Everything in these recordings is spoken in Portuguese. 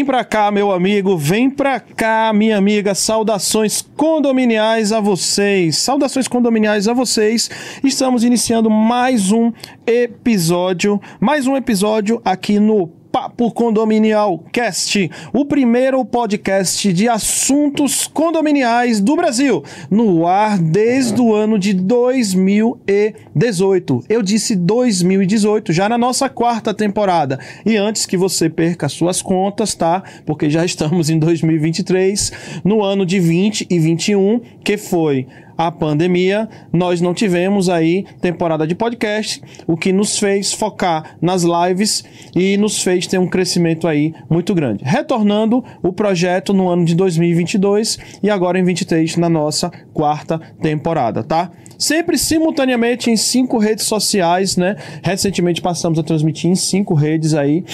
Vem pra cá, meu amigo, vem pra cá, minha amiga. Saudações condominiais a vocês. Saudações condominiais a vocês. Estamos iniciando mais um episódio, mais um episódio aqui no Papo Condominial Cast, o primeiro podcast de assuntos condominiais do Brasil, no ar desde o ano de 2018. Eu disse 2018, já na nossa quarta temporada. E antes que você perca suas contas, tá? Porque já estamos em 2023, no ano de 20 e 21, que foi a pandemia, nós não tivemos aí temporada de podcast, o que nos fez focar nas lives e nos fez ter um crescimento aí muito grande. Retornando o projeto no ano de 2022 e agora em 23 na nossa quarta temporada, tá? Sempre simultaneamente em cinco redes sociais, né? Recentemente passamos a transmitir em cinco redes aí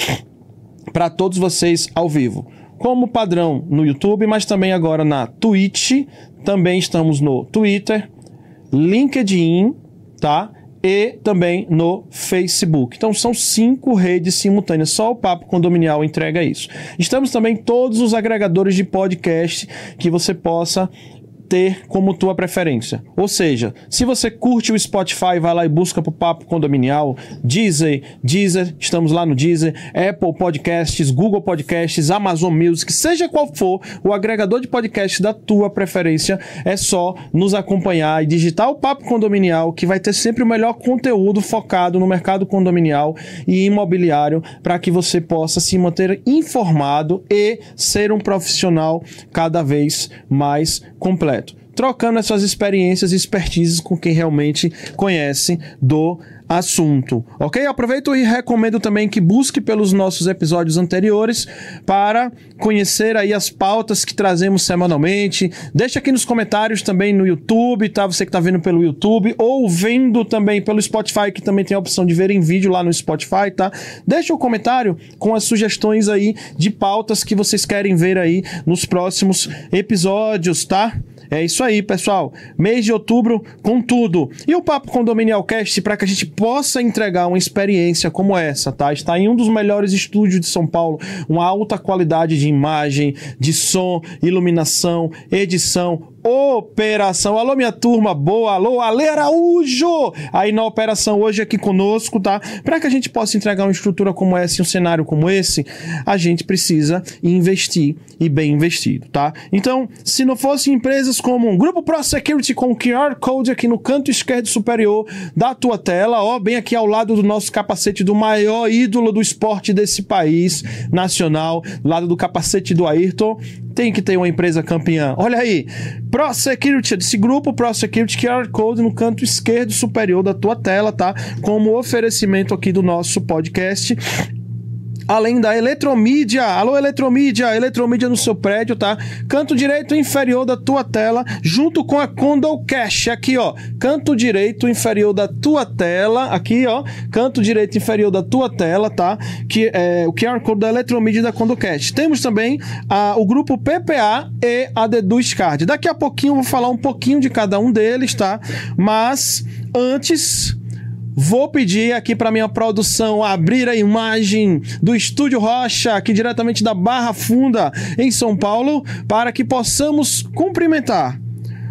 para todos vocês ao vivo como padrão no YouTube, mas também agora na Twitch, também estamos no Twitter, LinkedIn, tá? E também no Facebook. Então são cinco redes simultâneas. Só o Papo Condominial entrega isso. Estamos também em todos os agregadores de podcast que você possa ter como tua preferência. Ou seja, se você curte o Spotify, vai lá e busca pro Papo Condominial, Deezer, Deezer, estamos lá no Deezer, Apple Podcasts, Google Podcasts, Amazon Music, seja qual for o agregador de podcast da tua preferência, é só nos acompanhar e digitar o Papo Condominial, que vai ter sempre o melhor conteúdo focado no mercado condominial e imobiliário para que você possa se manter informado e ser um profissional cada vez mais completo trocando essas experiências e expertises com quem realmente conhece do assunto, ok? Aproveito e recomendo também que busque pelos nossos episódios anteriores para conhecer aí as pautas que trazemos semanalmente. Deixa aqui nos comentários também no YouTube, tá? Você que está vendo pelo YouTube ou vendo também pelo Spotify, que também tem a opção de ver em vídeo lá no Spotify, tá? Deixa o um comentário com as sugestões aí de pautas que vocês querem ver aí nos próximos episódios, tá? É isso aí, pessoal. Mês de outubro com tudo. E o Papo Condominial Cast para que a gente possa entregar uma experiência como essa, tá? Está em um dos melhores estúdios de São Paulo, uma alta qualidade de imagem, de som, iluminação, edição, operação. Alô, minha turma boa. Alô, Ale Araújo. Aí na operação hoje aqui conosco, tá? Para que a gente possa entregar uma estrutura como essa um cenário como esse, a gente precisa investir e bem investido, tá? Então, se não fosse empresas como um Grupo Pro Security com QR Code aqui no canto esquerdo superior da tua tela, ó, bem aqui ao lado do nosso capacete do maior ídolo do esporte desse país nacional, lado do capacete do Ayrton, tem que ter uma empresa campeã. Olha aí, Pro Security, desse grupo Pro Security QR Code no canto esquerdo superior da tua tela, tá? Como oferecimento aqui do nosso podcast além da Eletromídia. Alô, Eletromídia, Eletromídia no seu prédio, tá? Canto direito inferior da tua tela, junto com a Condo Cash. Aqui, ó. Canto direito inferior da tua tela. Aqui, ó. Canto direito inferior da tua tela, tá? Que é o QR Code da Eletromídia e da Condo Cash. Temos também a, o grupo PPA e a Deduz Card. Daqui a pouquinho eu vou falar um pouquinho de cada um deles, tá? Mas antes Vou pedir aqui para minha produção abrir a imagem do Estúdio Rocha, aqui diretamente da Barra Funda, em São Paulo, para que possamos cumprimentar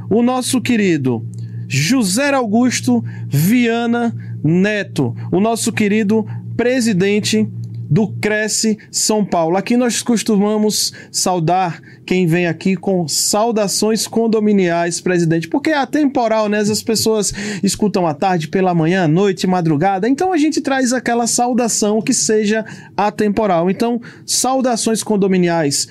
o nosso querido José Augusto Viana Neto, o nosso querido presidente do Cresce São Paulo. Aqui nós costumamos saudar quem vem aqui com saudações condominiais, presidente, porque é atemporal, né? As pessoas escutam à tarde, pela manhã, noite, madrugada, então a gente traz aquela saudação que seja atemporal. Então, saudações condominiais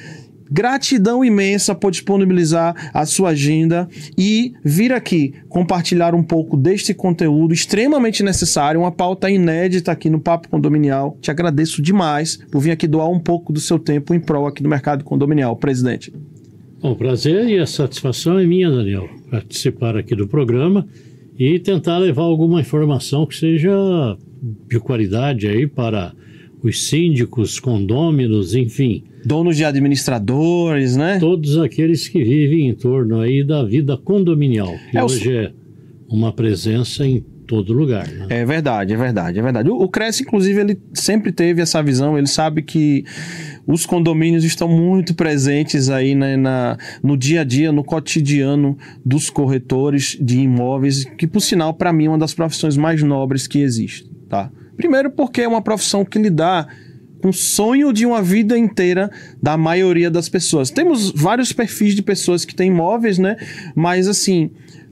Gratidão imensa por disponibilizar a sua agenda e vir aqui compartilhar um pouco deste conteúdo extremamente necessário, uma pauta inédita aqui no Papo Condominial. Te agradeço demais por vir aqui doar um pouco do seu tempo em prol aqui do mercado condominial, presidente. Bom, prazer e a satisfação é minha, Daniel, participar aqui do programa e tentar levar alguma informação que seja de qualidade aí para os síndicos, condôminos, enfim. Donos de administradores, né? Todos aqueles que vivem em torno aí da vida condominial, que é hoje o... é uma presença em todo lugar. Né? É verdade, é verdade, é verdade. O, o Cresce, inclusive, ele sempre teve essa visão, ele sabe que os condomínios estão muito presentes aí né, na, no dia a dia, no cotidiano dos corretores de imóveis, que por sinal, para mim, é uma das profissões mais nobres que existe. Tá? Primeiro porque é uma profissão que lhe dá um sonho de uma vida inteira da maioria das pessoas. Temos vários perfis de pessoas que têm imóveis, né? Mas assim,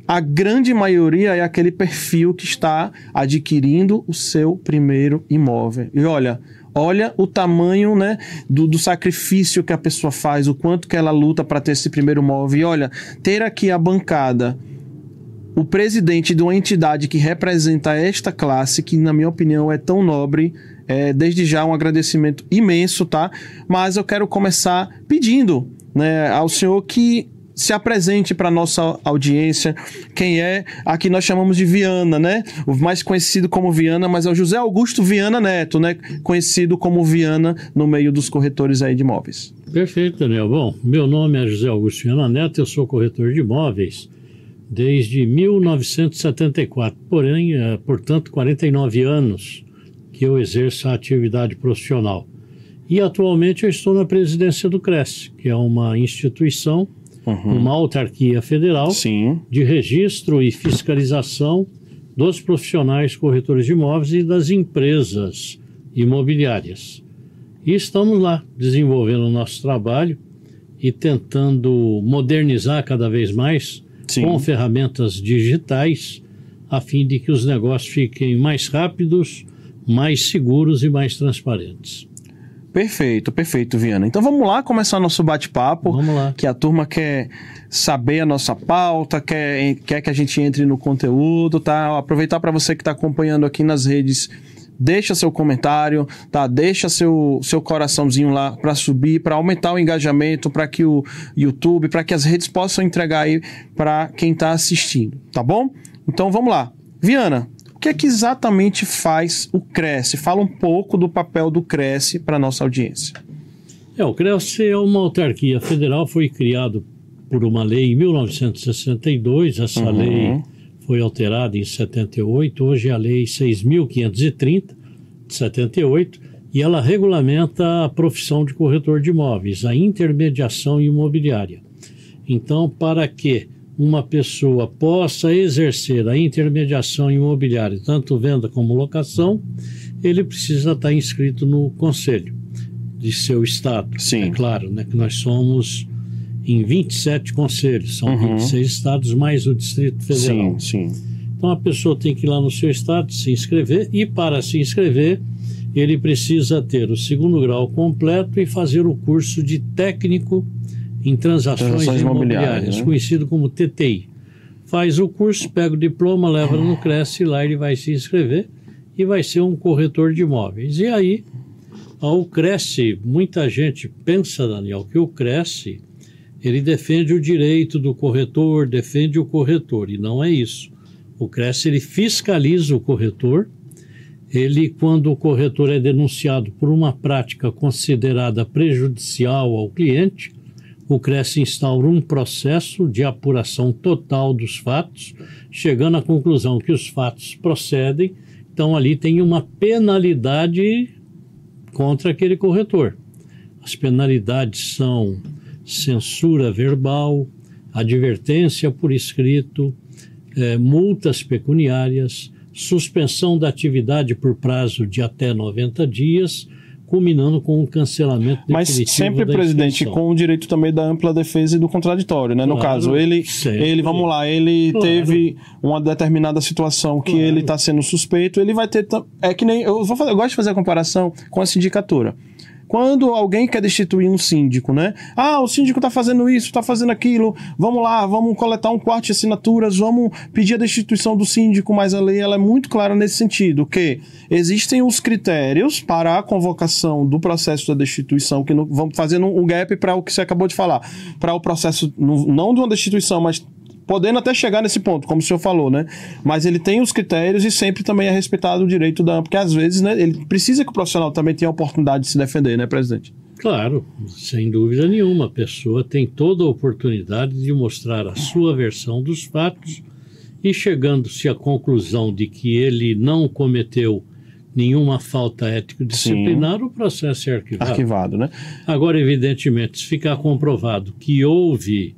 a grande maioria é aquele perfil que está adquirindo o seu primeiro imóvel. E olha, olha o tamanho né, do, do, sacrifício que a pessoa faz, o quanto que ela luta para ter esse primeiro imóvel. E olha, ter aqui a bancada, o presidente de uma entidade que representa esta classe, que na minha opinião é tão nobre, é, desde já um agradecimento imenso, tá? Mas eu quero começar pedindo né, ao senhor que se apresente para nossa audiência. Quem é? Aqui nós chamamos de Viana, né? O mais conhecido como Viana, mas é o José Augusto Viana Neto, né? Conhecido como Viana no meio dos corretores aí de imóveis. Perfeito, Daniel. Bom, meu nome é José Augusto Viana Neto, eu sou corretor de imóveis desde 1974. Porém, é, portanto, 49 anos que eu exerço a atividade profissional. E atualmente eu estou na presidência do CRES, que é uma instituição, uhum. uma autarquia federal Sim. de registro e fiscalização dos profissionais corretores de imóveis e das empresas imobiliárias. E estamos lá desenvolvendo o nosso trabalho e tentando modernizar cada vez mais Sim. com ferramentas digitais, a fim de que os negócios fiquem mais rápidos, mais seguros e mais transparentes. Perfeito, perfeito, Viana. Então vamos lá começar nosso bate-papo. Vamos lá. Que a turma quer saber a nossa pauta, quer, quer que a gente entre no conteúdo, tá? Aproveitar para você que está acompanhando aqui nas redes deixa seu comentário, tá? Deixa seu, seu coraçãozinho lá para subir, para aumentar o engajamento, para que o YouTube, para que as redes possam entregar aí para quem está assistindo, tá bom? Então vamos lá. Viana, que é que exatamente faz o Cresce? Fala um pouco do papel do Cresce para nossa audiência. É, o Cresce é uma autarquia federal, foi criado por uma lei em 1962, essa uhum. lei foi alterada em 78, hoje é a Lei 6.530 de 78, e ela regulamenta a profissão de corretor de imóveis, a intermediação imobiliária. Então, para que uma pessoa possa exercer a intermediação imobiliária, tanto venda como locação, ele precisa estar inscrito no conselho de seu estado. Sim. É claro, né, que nós somos em 27 conselhos, são uhum. 26 estados mais o Distrito Federal. Sim, sim. Então a pessoa tem que ir lá no seu estado se inscrever e para se inscrever ele precisa ter o segundo grau completo e fazer o curso de técnico em transações, transações imobiliárias, imobiliárias né? conhecido como TTI. Faz o curso, pega o diploma, leva no Cresce, lá ele vai se inscrever e vai ser um corretor de imóveis. E aí, ao Cresce, muita gente pensa, Daniel, que o Cresce ele defende o direito do corretor, defende o corretor, e não é isso. O CRES ele fiscaliza o corretor, ele, quando o corretor é denunciado por uma prática considerada prejudicial ao cliente, o CRES instaura um processo de apuração total dos fatos, chegando à conclusão que os fatos procedem, então ali tem uma penalidade contra aquele corretor. As penalidades são censura verbal, advertência por escrito, é, multas pecuniárias, suspensão da atividade por prazo de até 90 dias, culminando com um cancelamento Mas sempre, presidente, com o direito também da ampla defesa e do contraditório, né? No claro, caso, ele, sempre. ele, vamos lá, ele claro. teve uma determinada situação que claro. ele está sendo suspeito, ele vai ter... É que nem... Eu, vou fazer, eu gosto de fazer a comparação com a sindicatura. Quando alguém quer destituir um síndico, né? Ah, o síndico está fazendo isso, está fazendo aquilo, vamos lá, vamos coletar um quarto de assinaturas, vamos pedir a destituição do síndico, mas a lei ela é muito clara nesse sentido, que existem os critérios para a convocação do processo da destituição, que vamos fazendo um gap para o que você acabou de falar, para o processo, não de uma destituição, mas podendo até chegar nesse ponto, como o senhor falou, né? Mas ele tem os critérios e sempre também é respeitado o direito da. Porque às vezes, né, ele precisa que o profissional também tenha a oportunidade de se defender, né, presidente? Claro, sem dúvida nenhuma. A pessoa tem toda a oportunidade de mostrar a sua versão dos fatos e chegando-se à conclusão de que ele não cometeu nenhuma falta ético-disciplinar, o processo é arquivado. Arquivado, né? Agora, evidentemente, se ficar comprovado que houve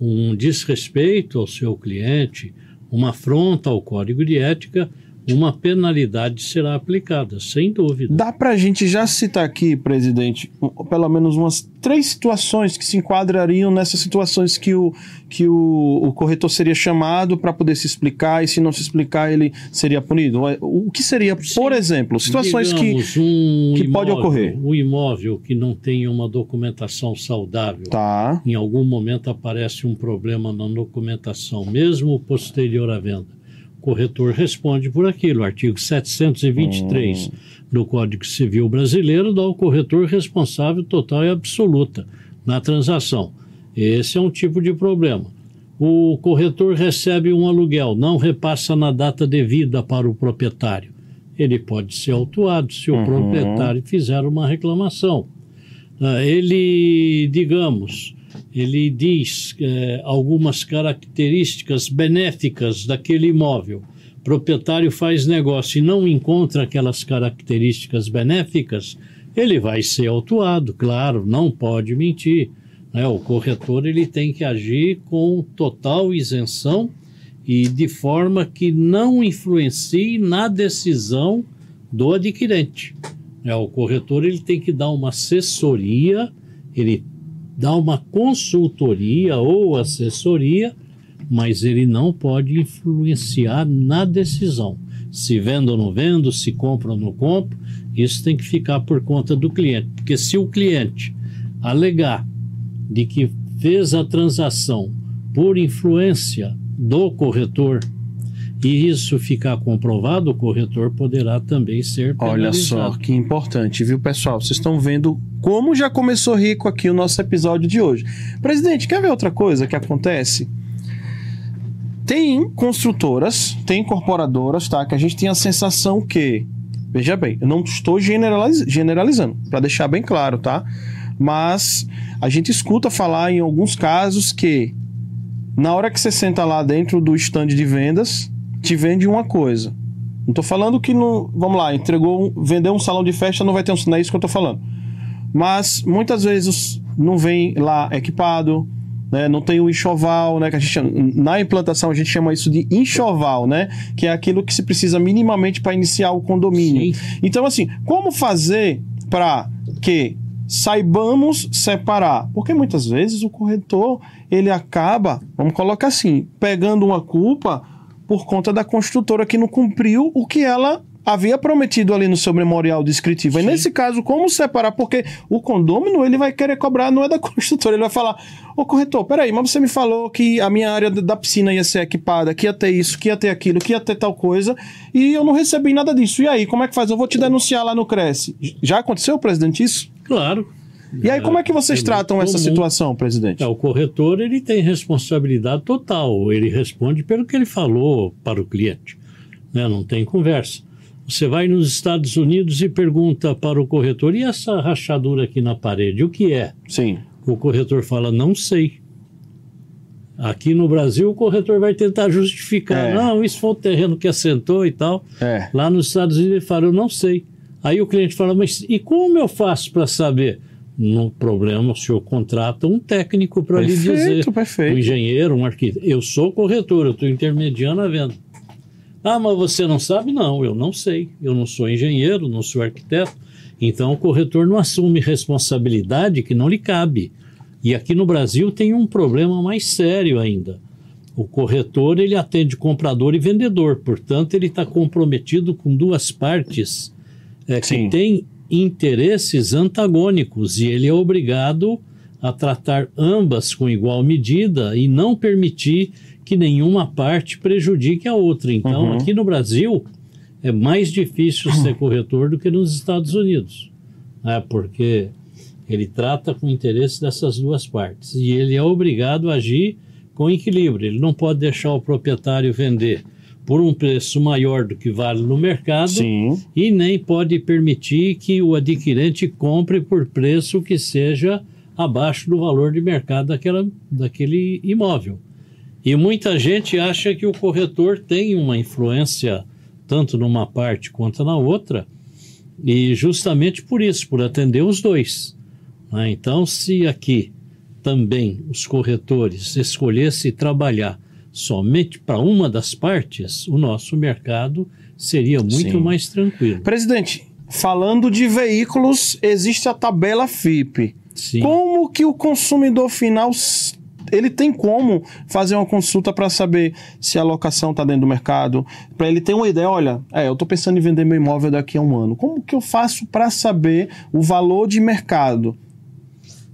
um desrespeito ao seu cliente, uma afronta ao código de ética, uma penalidade será aplicada, sem dúvida. Dá para a gente já citar aqui, presidente, pelo menos umas três situações que se enquadrariam nessas situações que o, que o, o corretor seria chamado para poder se explicar e se não se explicar ele seria punido. O que seria, Sim, por exemplo, situações digamos, que, um que imóvel, pode ocorrer? Um imóvel que não tenha uma documentação saudável, tá. em algum momento aparece um problema na documentação, mesmo posterior à venda corretor responde por aquilo. O artigo 723 hum. do Código Civil Brasileiro dá ao corretor responsável total e absoluta na transação. Esse é um tipo de problema. O corretor recebe um aluguel, não repassa na data devida para o proprietário. Ele pode ser autuado se o uhum. proprietário fizer uma reclamação. Ah, ele, digamos, ele diz é, algumas características benéficas daquele imóvel. Proprietário faz negócio e não encontra aquelas características benéficas, ele vai ser autuado, claro, não pode mentir. Né? O corretor ele tem que agir com total isenção e de forma que não influencie na decisão do adquirente. É, o corretor ele tem que dar uma assessoria, ele dá uma consultoria ou assessoria, mas ele não pode influenciar na decisão. Se vendo ou não vendo, se compra ou não compra, isso tem que ficar por conta do cliente. Porque se o cliente alegar de que fez a transação por influência do corretor e isso ficar comprovado, o corretor poderá também ser penalizado. Olha só que importante, viu, pessoal? Vocês estão vendo como já começou rico aqui o nosso episódio de hoje. Presidente, quer ver outra coisa que acontece? Tem construtoras, tem incorporadoras, tá? Que a gente tem a sensação que, veja bem, eu não estou generaliz generalizando, para deixar bem claro, tá? Mas a gente escuta falar em alguns casos que na hora que você senta lá dentro do stand de vendas, te vende uma coisa. Não tô falando que não. Vamos lá, entregou, vendeu um salão de festa, não vai ter um. Não é isso que eu tô falando. Mas muitas vezes não vem lá equipado, né? Não tem o enxoval, né? Que a gente na implantação a gente chama isso de enxoval, né? Que é aquilo que se precisa minimamente para iniciar o condomínio. Sim. Então, assim, como fazer para que saibamos separar? Porque muitas vezes o corretor ele acaba, vamos colocar assim, pegando uma culpa por conta da construtora que não cumpriu o que ela havia prometido ali no seu memorial descritivo. Sim. E nesse caso, como separar? Porque o condômino, ele vai querer cobrar, não é da construtora, ele vai falar, ô corretor, peraí, mas você me falou que a minha área da piscina ia ser equipada, que ia ter isso, que ia ter aquilo, que ia ter tal coisa, e eu não recebi nada disso. E aí, como é que faz? Eu vou te denunciar lá no Cresce. Já aconteceu, presidente, isso? Claro. E aí, como é que vocês é tratam essa situação, presidente? É, o corretor ele tem responsabilidade total. Ele responde pelo que ele falou para o cliente. Né? Não tem conversa. Você vai nos Estados Unidos e pergunta para o corretor: e essa rachadura aqui na parede, o que é? Sim. O corretor fala: não sei. Aqui no Brasil, o corretor vai tentar justificar: é. não, isso foi o terreno que assentou e tal. É. Lá nos Estados Unidos, ele fala: eu não sei. Aí o cliente fala: mas e como eu faço para saber? No problema, o senhor contrata um técnico para lhe dizer. Perfeito. Um engenheiro, um arquiteto. Eu sou corretor, eu estou intermediando a venda. Ah, mas você não sabe? Não, eu não sei. Eu não sou engenheiro, não sou arquiteto. Então o corretor não assume responsabilidade que não lhe cabe. E aqui no Brasil tem um problema mais sério ainda. O corretor ele atende comprador e vendedor, portanto ele está comprometido com duas partes é, que têm interesses antagônicos e ele é obrigado a tratar ambas com igual medida e não permitir que nenhuma parte prejudique a outra. Então, uhum. aqui no Brasil, é mais difícil ser corretor do que nos Estados Unidos, né? porque ele trata com interesse dessas duas partes e ele é obrigado a agir com equilíbrio. Ele não pode deixar o proprietário vender por um preço maior do que vale no mercado Sim. e nem pode permitir que o adquirente compre por preço que seja abaixo do valor de mercado daquela, daquele imóvel. E muita gente acha que o corretor tem uma influência tanto numa parte quanto na outra, E justamente por isso, por atender os dois. Né? Então, se aqui também os corretores escolhessem trabalhar somente para uma das partes, o nosso mercado seria muito Sim. mais tranquilo. Presidente, falando de veículos, existe a tabela FIP. Sim. Como que o consumidor final ele tem como fazer uma consulta para saber se a locação está dentro do mercado, para ele ter uma ideia, olha, é, eu estou pensando em vender meu imóvel daqui a um ano. Como que eu faço para saber o valor de mercado?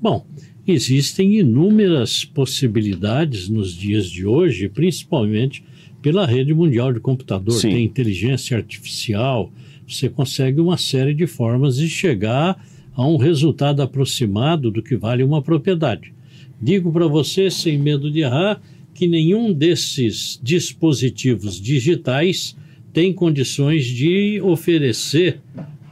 Bom, existem inúmeras possibilidades nos dias de hoje, principalmente pela rede mundial de computador. Sim. Tem inteligência artificial, você consegue uma série de formas de chegar a um resultado aproximado do que vale uma propriedade. Digo para você, sem medo de errar, que nenhum desses dispositivos digitais tem condições de oferecer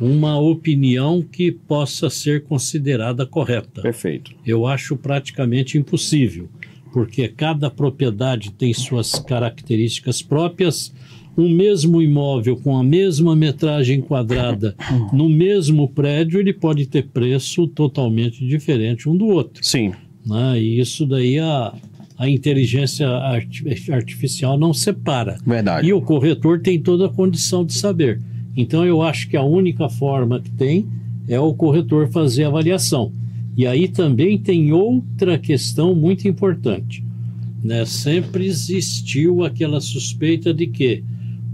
uma opinião que possa ser considerada correta. Perfeito. Eu acho praticamente impossível, porque cada propriedade tem suas características próprias. Um mesmo imóvel com a mesma metragem quadrada no mesmo prédio, ele pode ter preço totalmente diferente um do outro. Sim. né? E isso daí a, a inteligência arti- artificial não separa. Verdade. E o corretor tem toda a condição de saber. Então eu acho que a única forma que tem é o corretor fazer avaliação. E aí também tem outra questão muito importante. Né? Sempre existiu aquela suspeita de que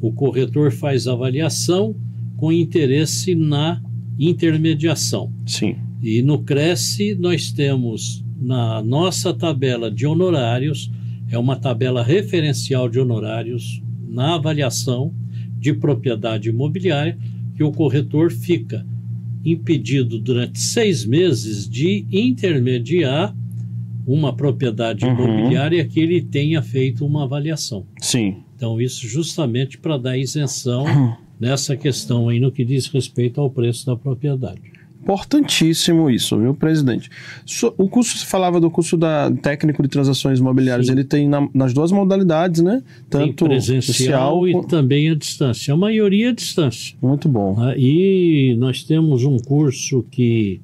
o corretor faz avaliação com interesse na intermediação. Sim. E no Cresce nós temos na nossa tabela de honorários, é uma tabela referencial de honorários na avaliação de propriedade imobiliária, que o corretor fica impedido durante seis meses de intermediar uma propriedade Uhum. imobiliária que ele tenha feito uma avaliação. Sim. Então, isso justamente para dar isenção nessa questão aí no que diz respeito ao preço da propriedade. Importantíssimo isso, viu, presidente? So- O curso, você falava do curso da técnico de transações imobiliárias, Sim. ele tem na- nas duas modalidades, né? Tem Tanto presencial e com- também à distância. A maioria à distância. Muito bom. né? E nós temos um curso que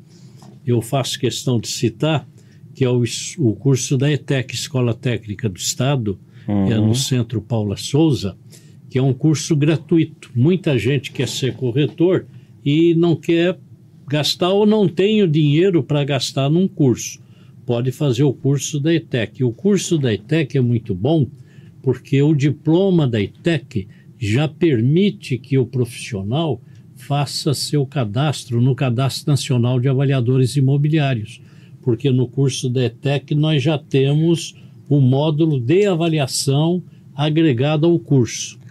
eu faço questão de citar, que é o, o curso da ETEC, Escola Técnica do Estado, que é Uhum. no Centro Paula Souza, que é um curso gratuito. Muita gente quer ser corretor e não quer gastar ou não tem o dinheiro para gastar num curso. Pode fazer o curso da ETEC. O curso da ETEC é muito bom porque o diploma da ETEC já permite que o profissional faça seu cadastro no Cadastro Nacional de Avaliadores Imobiliários, porque no curso da ETEC nós já temos o módulo de avaliação agregado ao curso.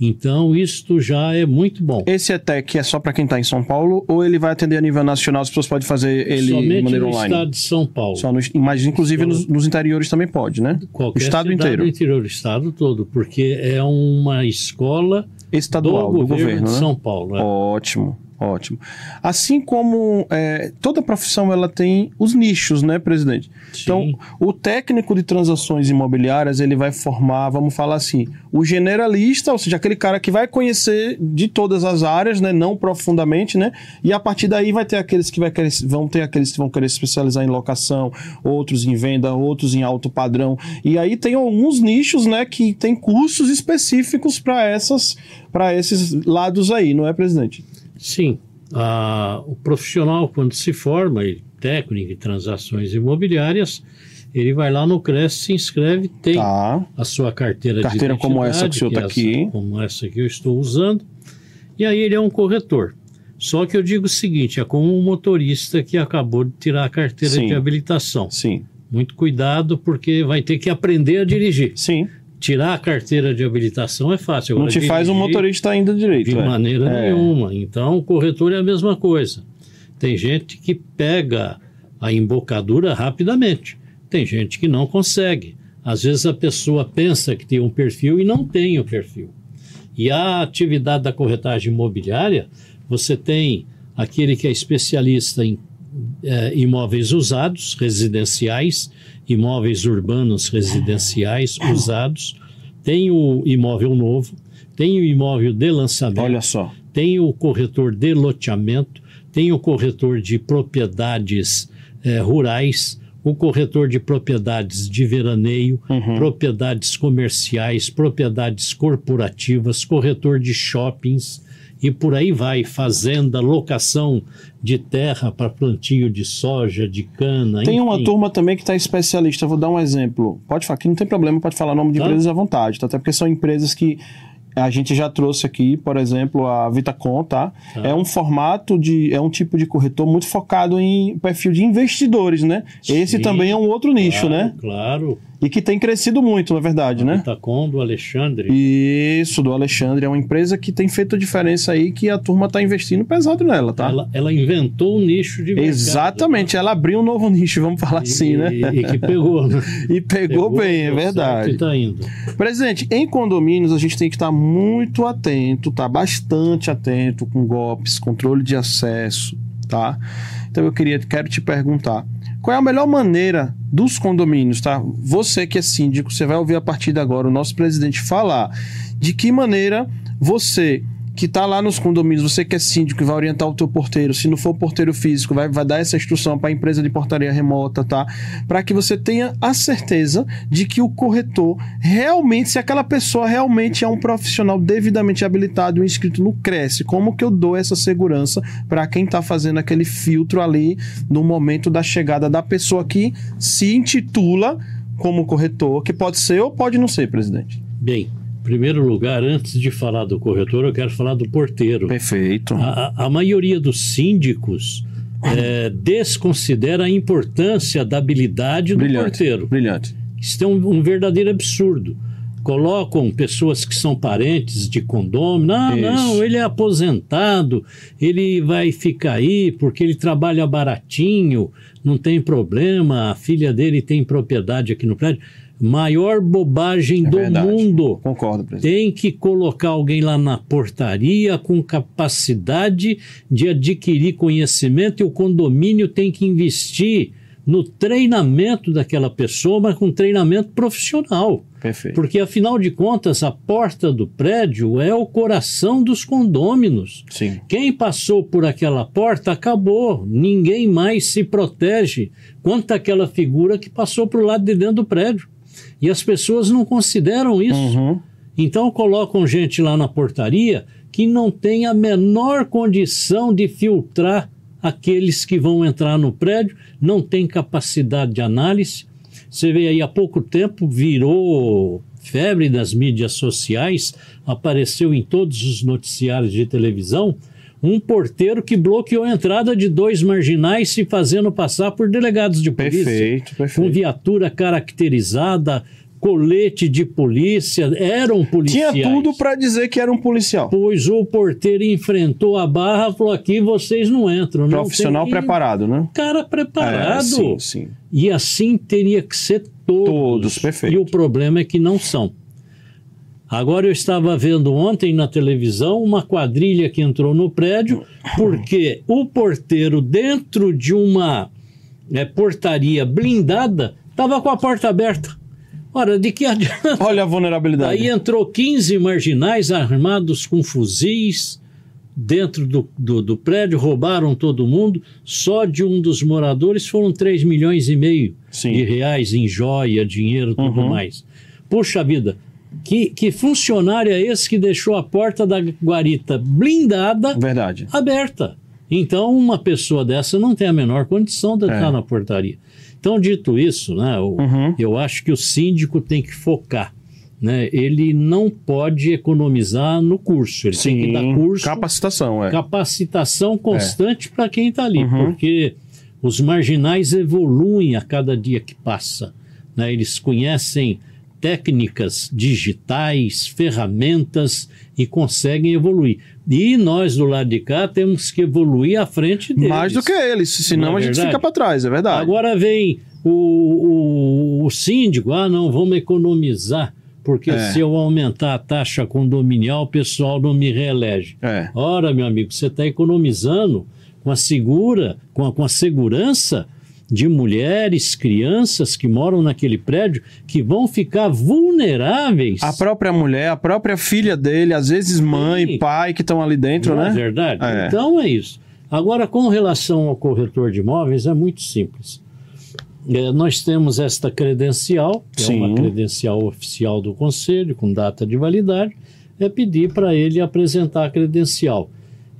Então, isto já é muito bom. Esse ETEC é só para quem está em São Paulo ou ele vai atender a nível nacional? As pessoas podem fazer ele de Somente maneira no online? estado de São Paulo. Só no, mas inclusive Só- nos, nos interiores também pode, né? Qualquer o estado inteiro. interior, o estado todo, porque é uma escola Estadual, do do, governo, governo, de né? São Paulo. né? Ótimo, ótimo. Assim como é, toda profissão ela tem os nichos, né, presidente? Então, Sim. o técnico de transações imobiliárias ele vai formar, vamos falar assim, o generalista, ou seja, aquele cara que vai conhecer de todas as áreas, né, não profundamente, né? E a partir daí vai ter aqueles que vai querer, vão ter aqueles que vão querer se especializar em locação, outros em venda, outros em alto padrão. E aí tem alguns nichos, né, que tem cursos específicos para essas para esses lados aí, não é, presidente? Sim, a- o profissional, quando se forma, ele, técnico em transações imobiliárias, ele vai lá no CRES, se inscreve, tem Tá. a sua carteira, Carteira de como essa que o senhor tá identidade, aqui. como essa que eu estou usando, e aí ele é um corretor. Só que eu digo o seguinte, é como um motorista que acabou de tirar a carteira Sim. de habilitação. Sim. Muito cuidado, porque vai ter que aprender a dirigir. Sim. Tirar a carteira de habilitação é fácil. Não Agora, te faz um motorista ainda direito. de é. maneira É. nenhuma. Então, o corretor é a mesma coisa. Tem gente que pega a embocadura rapidamente. Tem gente que não consegue. Às vezes a pessoa pensa que tem um perfil e não tem o perfil. E a atividade da corretagem imobiliária, você tem aquele que é especialista em eh, imóveis usados, residenciais, imóveis urbanos residenciais usados, tem o imóvel novo, tem o imóvel de lançamento, Olha só. tem o corretor de loteamento, tem o corretor de propriedades eh, rurais, o corretor de propriedades de veraneio, Uhum. propriedades comerciais, propriedades corporativas, corretor de shoppings e por aí vai, fazenda, locação de terra para plantio de soja, de cana. Tem uma enfim. turma também que está especialista. Vou dar um exemplo. Pode falar, aqui não tem problema, pode falar o nome de Tá. empresas à vontade, tá? até porque são empresas que a gente já trouxe aqui, por exemplo, a Vitacom, tá? Tá. É um formato de. É um tipo de corretor muito focado em perfil de investidores, né? Esse Sim. também é um outro nicho, Claro, né? Claro. E que tem crescido muito, na verdade, né? Itacom do Alexandre. Isso, do Alexandre. É uma empresa que tem feito a diferença aí que a turma está investindo pesado nela, tá? Ela, ela inventou um nicho de mercado. Exatamente, ela abriu um novo nicho, vamos falar E, assim, né? e que pegou, né? E pegou, bem, é verdade. E tá indo. Presidente, em condomínios a gente tem que estar muito atento, tá? Bastante atento com golpes, controle de acesso, tá? Então eu queria, quero te perguntar, qual é a melhor maneira dos condomínios, tá? Você que é síndico, você vai ouvir a partir de agora o nosso presidente falar de que maneira você que está lá nos condomínios, você que é síndico vai orientar o teu porteiro, se não for porteiro físico, vai, vai dar essa instrução para a empresa de portaria remota, tá? Para que você tenha a certeza de que o corretor realmente, se aquela pessoa realmente é um profissional devidamente habilitado e inscrito no Cresce, como que eu dou essa segurança para quem está fazendo aquele filtro ali no momento da chegada da pessoa que se intitula como corretor, que pode ser ou pode não ser, presidente. Bem, em primeiro lugar, antes de falar do corretor, eu quero falar do porteiro. Perfeito. A, a- maioria dos síndicos eh, desconsidera a importância da habilidade do Brilhante. porteiro. Brilhante. Isso é um, um verdadeiro absurdo. Colocam pessoas que são parentes de condômino. Não, Isso. não, ele é aposentado, ele vai ficar aí porque ele trabalha baratinho, não tem problema, a filha dele tem propriedade aqui no prédio. Maior bobagem É do verdade. mundo. Concordo, presidente. Tem que colocar alguém lá na portaria com capacidade de adquirir conhecimento e o condomínio tem que investir no treinamento daquela pessoa, mas com treinamento profissional. Perfeito. Porque, afinal de contas, a porta do prédio é o coração dos condôminos. Sim. Quem passou por aquela porta acabou. Ninguém mais se protege quanto aquela figura que passou para o lado de dentro do prédio. E as pessoas não consideram isso. Uhum. Então colocam gente lá na portaria que não tem a menor condição de filtrar aqueles que vão entrar no prédio, não tem capacidade de análise. Você vê aí há pouco tempo virou febre das mídias sociais, apareceu em todos os noticiários de televisão um porteiro que bloqueou a entrada de dois marginais se fazendo passar por delegados de polícia Perfeito, com perfeito. viatura caracterizada, colete de polícia, eram policiais. Tinha tudo para dizer que era um policial. Pois o porteiro enfrentou a barra, falou aqui vocês não entram. Não Profissional preparado, né? Cara preparado. É, sim, sim. E assim teria que ser todos. Todos, perfeito. E o problema é que não são. Agora eu estava vendo ontem na televisão uma quadrilha que entrou no prédio porque o porteiro dentro de uma é, portaria blindada estava com a porta aberta. Ora, de que adianta? Olha a vulnerabilidade. Aí entrou 15 marginais armados com fuzis dentro do, do, do prédio, roubaram todo mundo. Só de um dos moradores foram 3 milhões e meio Sim. de reais em joia, dinheiro tudo Uhum. mais. Puxa vida, que, que funcionário é esse que deixou a porta da guarita blindada Verdade. aberta. Então, uma pessoa dessa não tem a menor condição de entrar É. na portaria. Então, dito isso, né, o- Uhum. eu acho que o síndico tem que focar. Né? Ele não pode economizar no curso, ele tem que Sim. dar curso, Capacitação, é. capacitação constante para quem está ali, Uhum. porque os marginais evoluem a cada dia que passa. né? Eles conhecem técnicas digitais, ferramentas e conseguem evoluir. E nós do lado de cá temos que evoluir à frente deles. Mais do que eles, senão Não é a gente fica para trás, é verdade. Agora vem o, o, o síndico, ah, não, vamos economizar, porque É. se eu aumentar a taxa condominial, o pessoal não me reelege. É. Ora, meu amigo, você está economizando com a segura, com a, com a segurança de mulheres, crianças que moram naquele prédio que vão ficar vulneráveis. A própria mulher, a própria filha dele, às vezes mãe, Sim. pai que estão ali dentro, Não né? é verdade? É. Então é isso. Agora, com relação ao corretor de imóveis, é muito simples. É, nós temos esta credencial, que é Sim. uma credencial oficial do Conselho, com data de validade, é pedir para ele apresentar a credencial.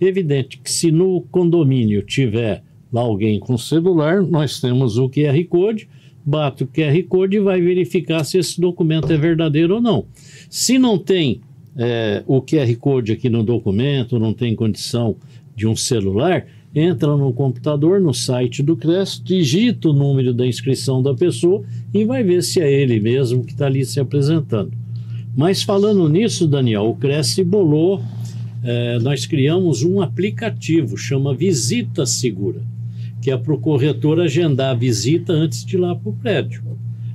Evidente que se no condomínio tiver lá alguém com celular, nós temos o QR Code, bate o QR Code e vai verificar se esse documento é verdadeiro ou não. Se não tem é, o QR Code aqui no documento, não tem condição de um celular, entra no computador, no site do CRES, digita o número da inscrição da pessoa e vai ver se é ele mesmo que está ali se apresentando. Mas falando nisso, Daniel, o Cresce bolou, eh, nós criamos um aplicativo, chama Visita Segura, que é para o corretor agendar a visita antes de ir lá para o prédio.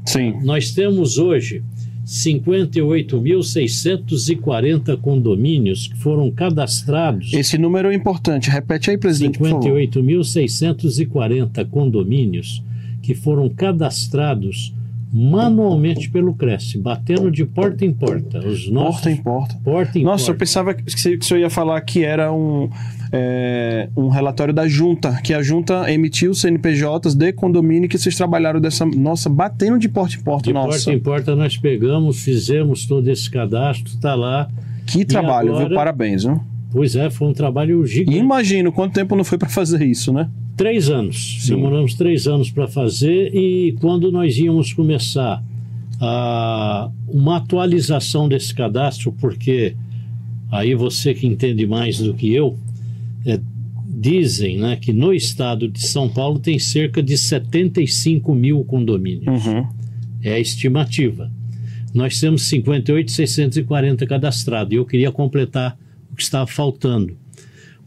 Sim. Nós temos hoje 58.640 condomínios que foram cadastrados. Esse número é importante. Repete aí, presidente, por favor. 58.640 condomínios que foram cadastrados manualmente pelo Cresce, batendo de porta em porta. Os nossos, Porta em porta. porta em Nossa, eu porta. pensava que que você ia falar que era um, é, um relatório da junta, que a junta emitiu CNPJs de condomínio que vocês trabalharam dessa. Nossa, batendo de porta em porta. De Nossa, porta em porta nós pegamos, fizemos todo esse cadastro, está lá. que trabalho, viu? agora- Parabéns, viu? Pois é, foi um trabalho E gigante. imagino quanto tempo não foi para fazer isso, né? Três anos. Sim. Demoramos três anos para fazer e quando nós íamos começar a, uma atualização desse cadastro, porque aí você que entende mais do que eu, é, dizem né, que no estado de São Paulo tem cerca de 75 mil condomínios. Uhum. É a estimativa. Nós temos 58,640 cadastrados e eu queria completar o que estava faltando.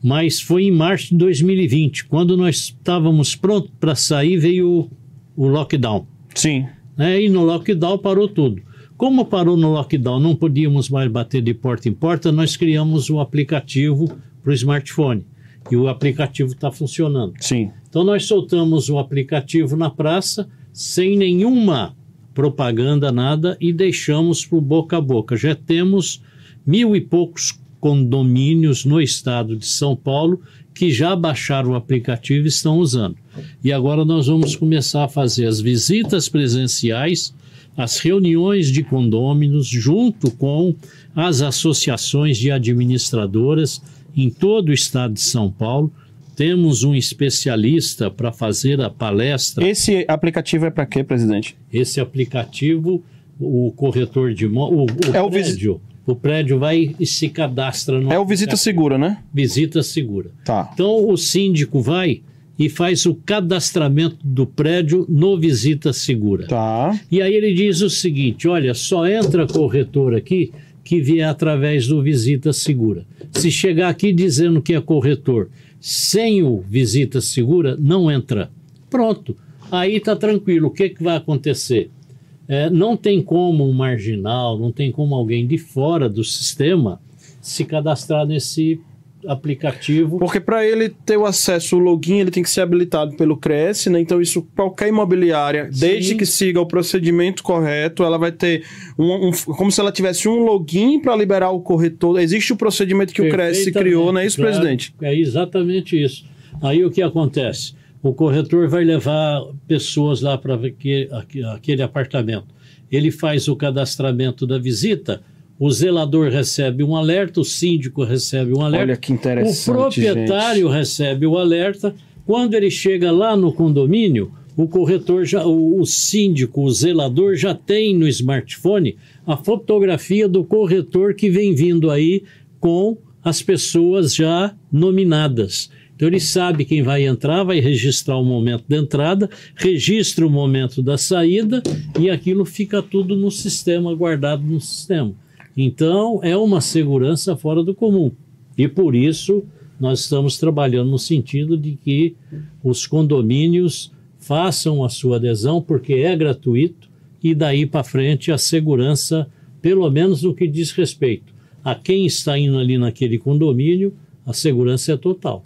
Mas foi em março de 2020, quando nós estávamos prontos para sair, veio o, o lockdown. Sim. Né? E no lockdown parou tudo. Como parou no lockdown, não podíamos mais bater de porta em porta, nós criamos o aplicativo para o smartphone. E o aplicativo está funcionando. Sim. Então nós soltamos o aplicativo na praça sem nenhuma propaganda, nada, e deixamos para o boca a boca. Já temos mil e poucos condomínios no estado de São Paulo que já baixaram o aplicativo e estão usando. E agora nós vamos começar a fazer as visitas presenciais, as reuniões de condôminos, junto com as associações de administradoras em todo o estado de São Paulo. Temos um especialista para fazer a palestra. Esse aplicativo é para quê, presidente? Esse aplicativo, o corretor de imóvel, o, É o prédio, o prédio vai e se cadastra no É o Visita. Segura, né? Visita Segura. Tá. Então o síndico vai e faz o cadastramento do prédio no Visita Segura. Tá. E aí ele diz o seguinte: olha, só entra corretor aqui que vier através do Visita Segura. Se chegar aqui dizendo que é corretor sem o Visita Segura, não entra. Pronto. Aí está tranquilo. O que, que vai acontecer? É, não tem como um marginal, não tem como alguém de fora do sistema se cadastrar nesse aplicativo. Porque para ele ter o acesso ao login, ele tem que ser habilitado pelo Cresce, né? Então isso qualquer imobiliária, desde Sim. que siga o procedimento correto, ela vai ter um, um- como se ela tivesse um login para liberar o corretor. Existe o procedimento que o Perfeitamente, criou, não é isso, claro. presidente? É exatamente isso. Aí o que acontece? O corretor vai levar pessoas lá para aquele, aquele apartamento. Ele faz o cadastramento da visita, o zelador recebe um alerta, o síndico recebe um alerta. Olha que interessante. O proprietário recebe o alerta. Quando ele chega lá no condomínio, o corretor já, o, o síndico, o zelador já tem no smartphone a fotografia do corretor que vem vindo aí com as pessoas já nominadas. Então ele sabe quem vai entrar, vai registrar o momento da entrada, registra o momento da saída e aquilo fica tudo no sistema, guardado no sistema. Então é uma segurança fora do comum. E por isso nós estamos trabalhando no sentido de que os condomínios façam a sua adesão, porque é gratuito, e daí para frente a segurança, pelo menos no que diz respeito a quem está indo ali naquele condomínio, a segurança é total.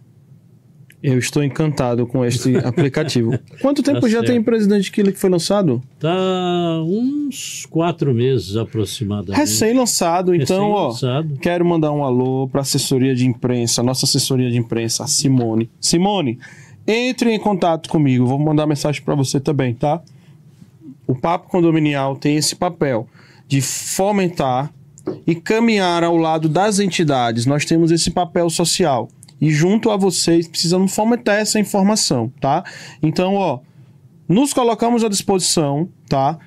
Eu estou encantado com este aplicativo. Quanto tempo Tá já certo. tem Presidente Killer que foi lançado? Tá uns quatro meses aproximadamente. Recém-lançado, então, ó. Recém-lançado. Quero mandar um alô para a assessoria de imprensa, nossa assessoria de imprensa, a Simone. Simone, entre em contato comigo, vou mandar mensagem para você também, tá? O Papo Condominial tem esse papel de fomentar e caminhar ao lado das entidades. Nós temos esse papel social. E junto a vocês precisamos fomentar essa informação, tá? Então, ó, nos colocamos à disposição, tá?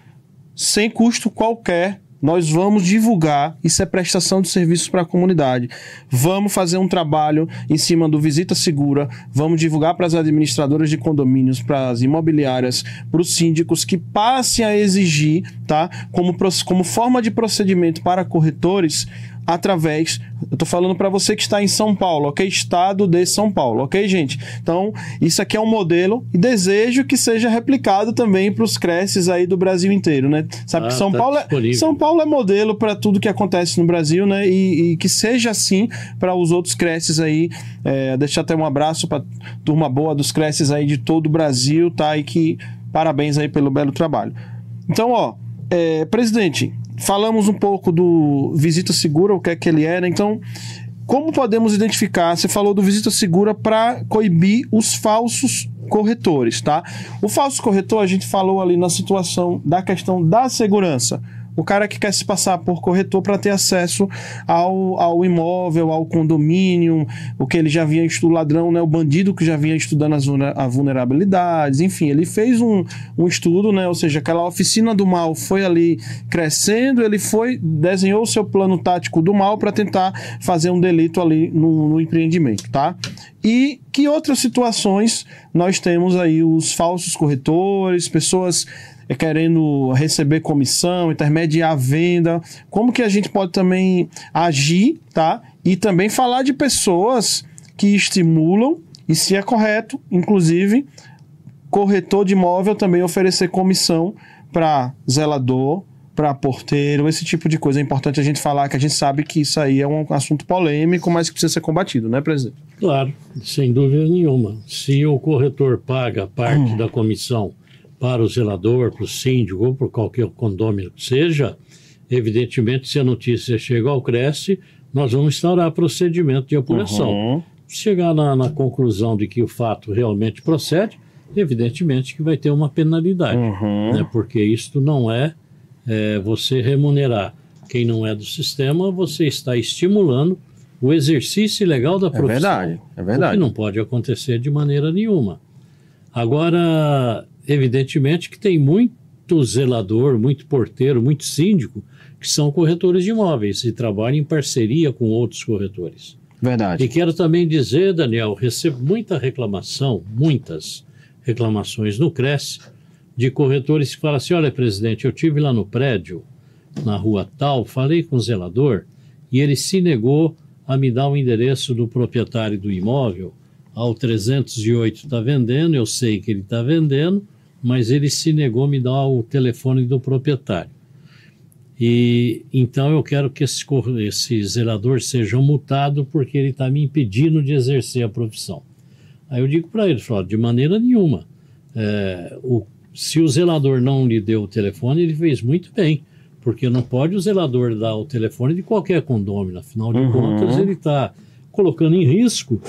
Sem custo qualquer, nós vamos divulgar. Isso é prestação de serviços para a comunidade. Vamos fazer um trabalho em cima do Visita Segura. Vamos divulgar para as administradoras de condomínios, para as imobiliárias, para os síndicos que passem a exigir, tá? Como, como forma de procedimento para corretores através. Eu tô falando para você que está em São Paulo, ok? Estado de São Paulo, ok, gente? Então, isso aqui é um modelo e desejo que seja replicado também para os creches aí do Brasil inteiro, né? Sabe Ah, que São tá Paulo é. São Paulo é modelo para tudo que acontece no Brasil, né? E, e que seja assim para os outros creches aí. É, deixar até um abraço para turma boa dos creches aí de todo o Brasil, tá? E que parabéns aí pelo belo trabalho. Então, ó, é, presidente, falamos um pouco do Visita Segura, o que é que ele era. Então, como podemos identificar? Você falou do Visita Segura para coibir os falsos corretores, tá? O falso corretor, a gente falou ali na situação da questão da segurança. O cara que quer se passar por corretor para ter acesso ao, ao imóvel, ao condomínio, o que ele já vinha estudando, ladrão, né? O bandido que já vinha estudando as vulnerabilidades, enfim, ele fez um, um estudo, né? Ou seja, aquela oficina do mal foi ali crescendo, ele foi, desenhou o seu plano tático do mal para tentar fazer um delito ali no, no empreendimento, tá? E que outras situações nós temos aí os falsos corretores, pessoas querendo receber comissão, intermediar a venda, como que a gente pode também agir, tá? E também falar de pessoas que estimulam, e se é correto, inclusive, corretor de imóvel também oferecer comissão para zelador, para porteiro, esse tipo de coisa. É importante a gente falar que a gente sabe que isso aí é um assunto polêmico, mas que precisa ser combatido, né, presidente? Claro, sem dúvida nenhuma. Se o corretor paga parte da comissão para o zelador, para o síndico ou para qualquer condômino que seja, evidentemente, se a notícia chega ao Cresce, nós vamos instaurar procedimento de apuração. Uhum. chegar na, na conclusão de que o fato realmente procede, evidentemente que vai ter uma penalidade, Uhum. né? porque isto não é, é, você remunerar quem não é do sistema, você está estimulando o exercício ilegal da É profissão. verdade, é O verdade. que não pode acontecer de maneira nenhuma. Agora, evidentemente que tem muito zelador, muito porteiro, muito síndico que são corretores de imóveis e trabalham em parceria com outros corretores. Verdade. E quero também dizer, Daniel, recebo muita reclamação, muitas reclamações no Cresce, de corretores que falam assim: olha, presidente, eu tive lá no prédio, na rua tal, falei com o zelador e ele se negou a me dar o endereço do proprietário do imóvel. Ao 308 está vendendo, eu sei que ele está vendendo, mas ele se negou a me dar o telefone do proprietário. E então eu quero que esse, esse zelador seja multado porque ele está me impedindo de exercer a profissão. Aí eu digo para ele, falo, de maneira nenhuma. É, o- se o zelador não lhe deu o telefone, ele fez muito bem, porque não pode o zelador dar o telefone de qualquer condômino. Afinal de Uhum. contas, ele está colocando em risco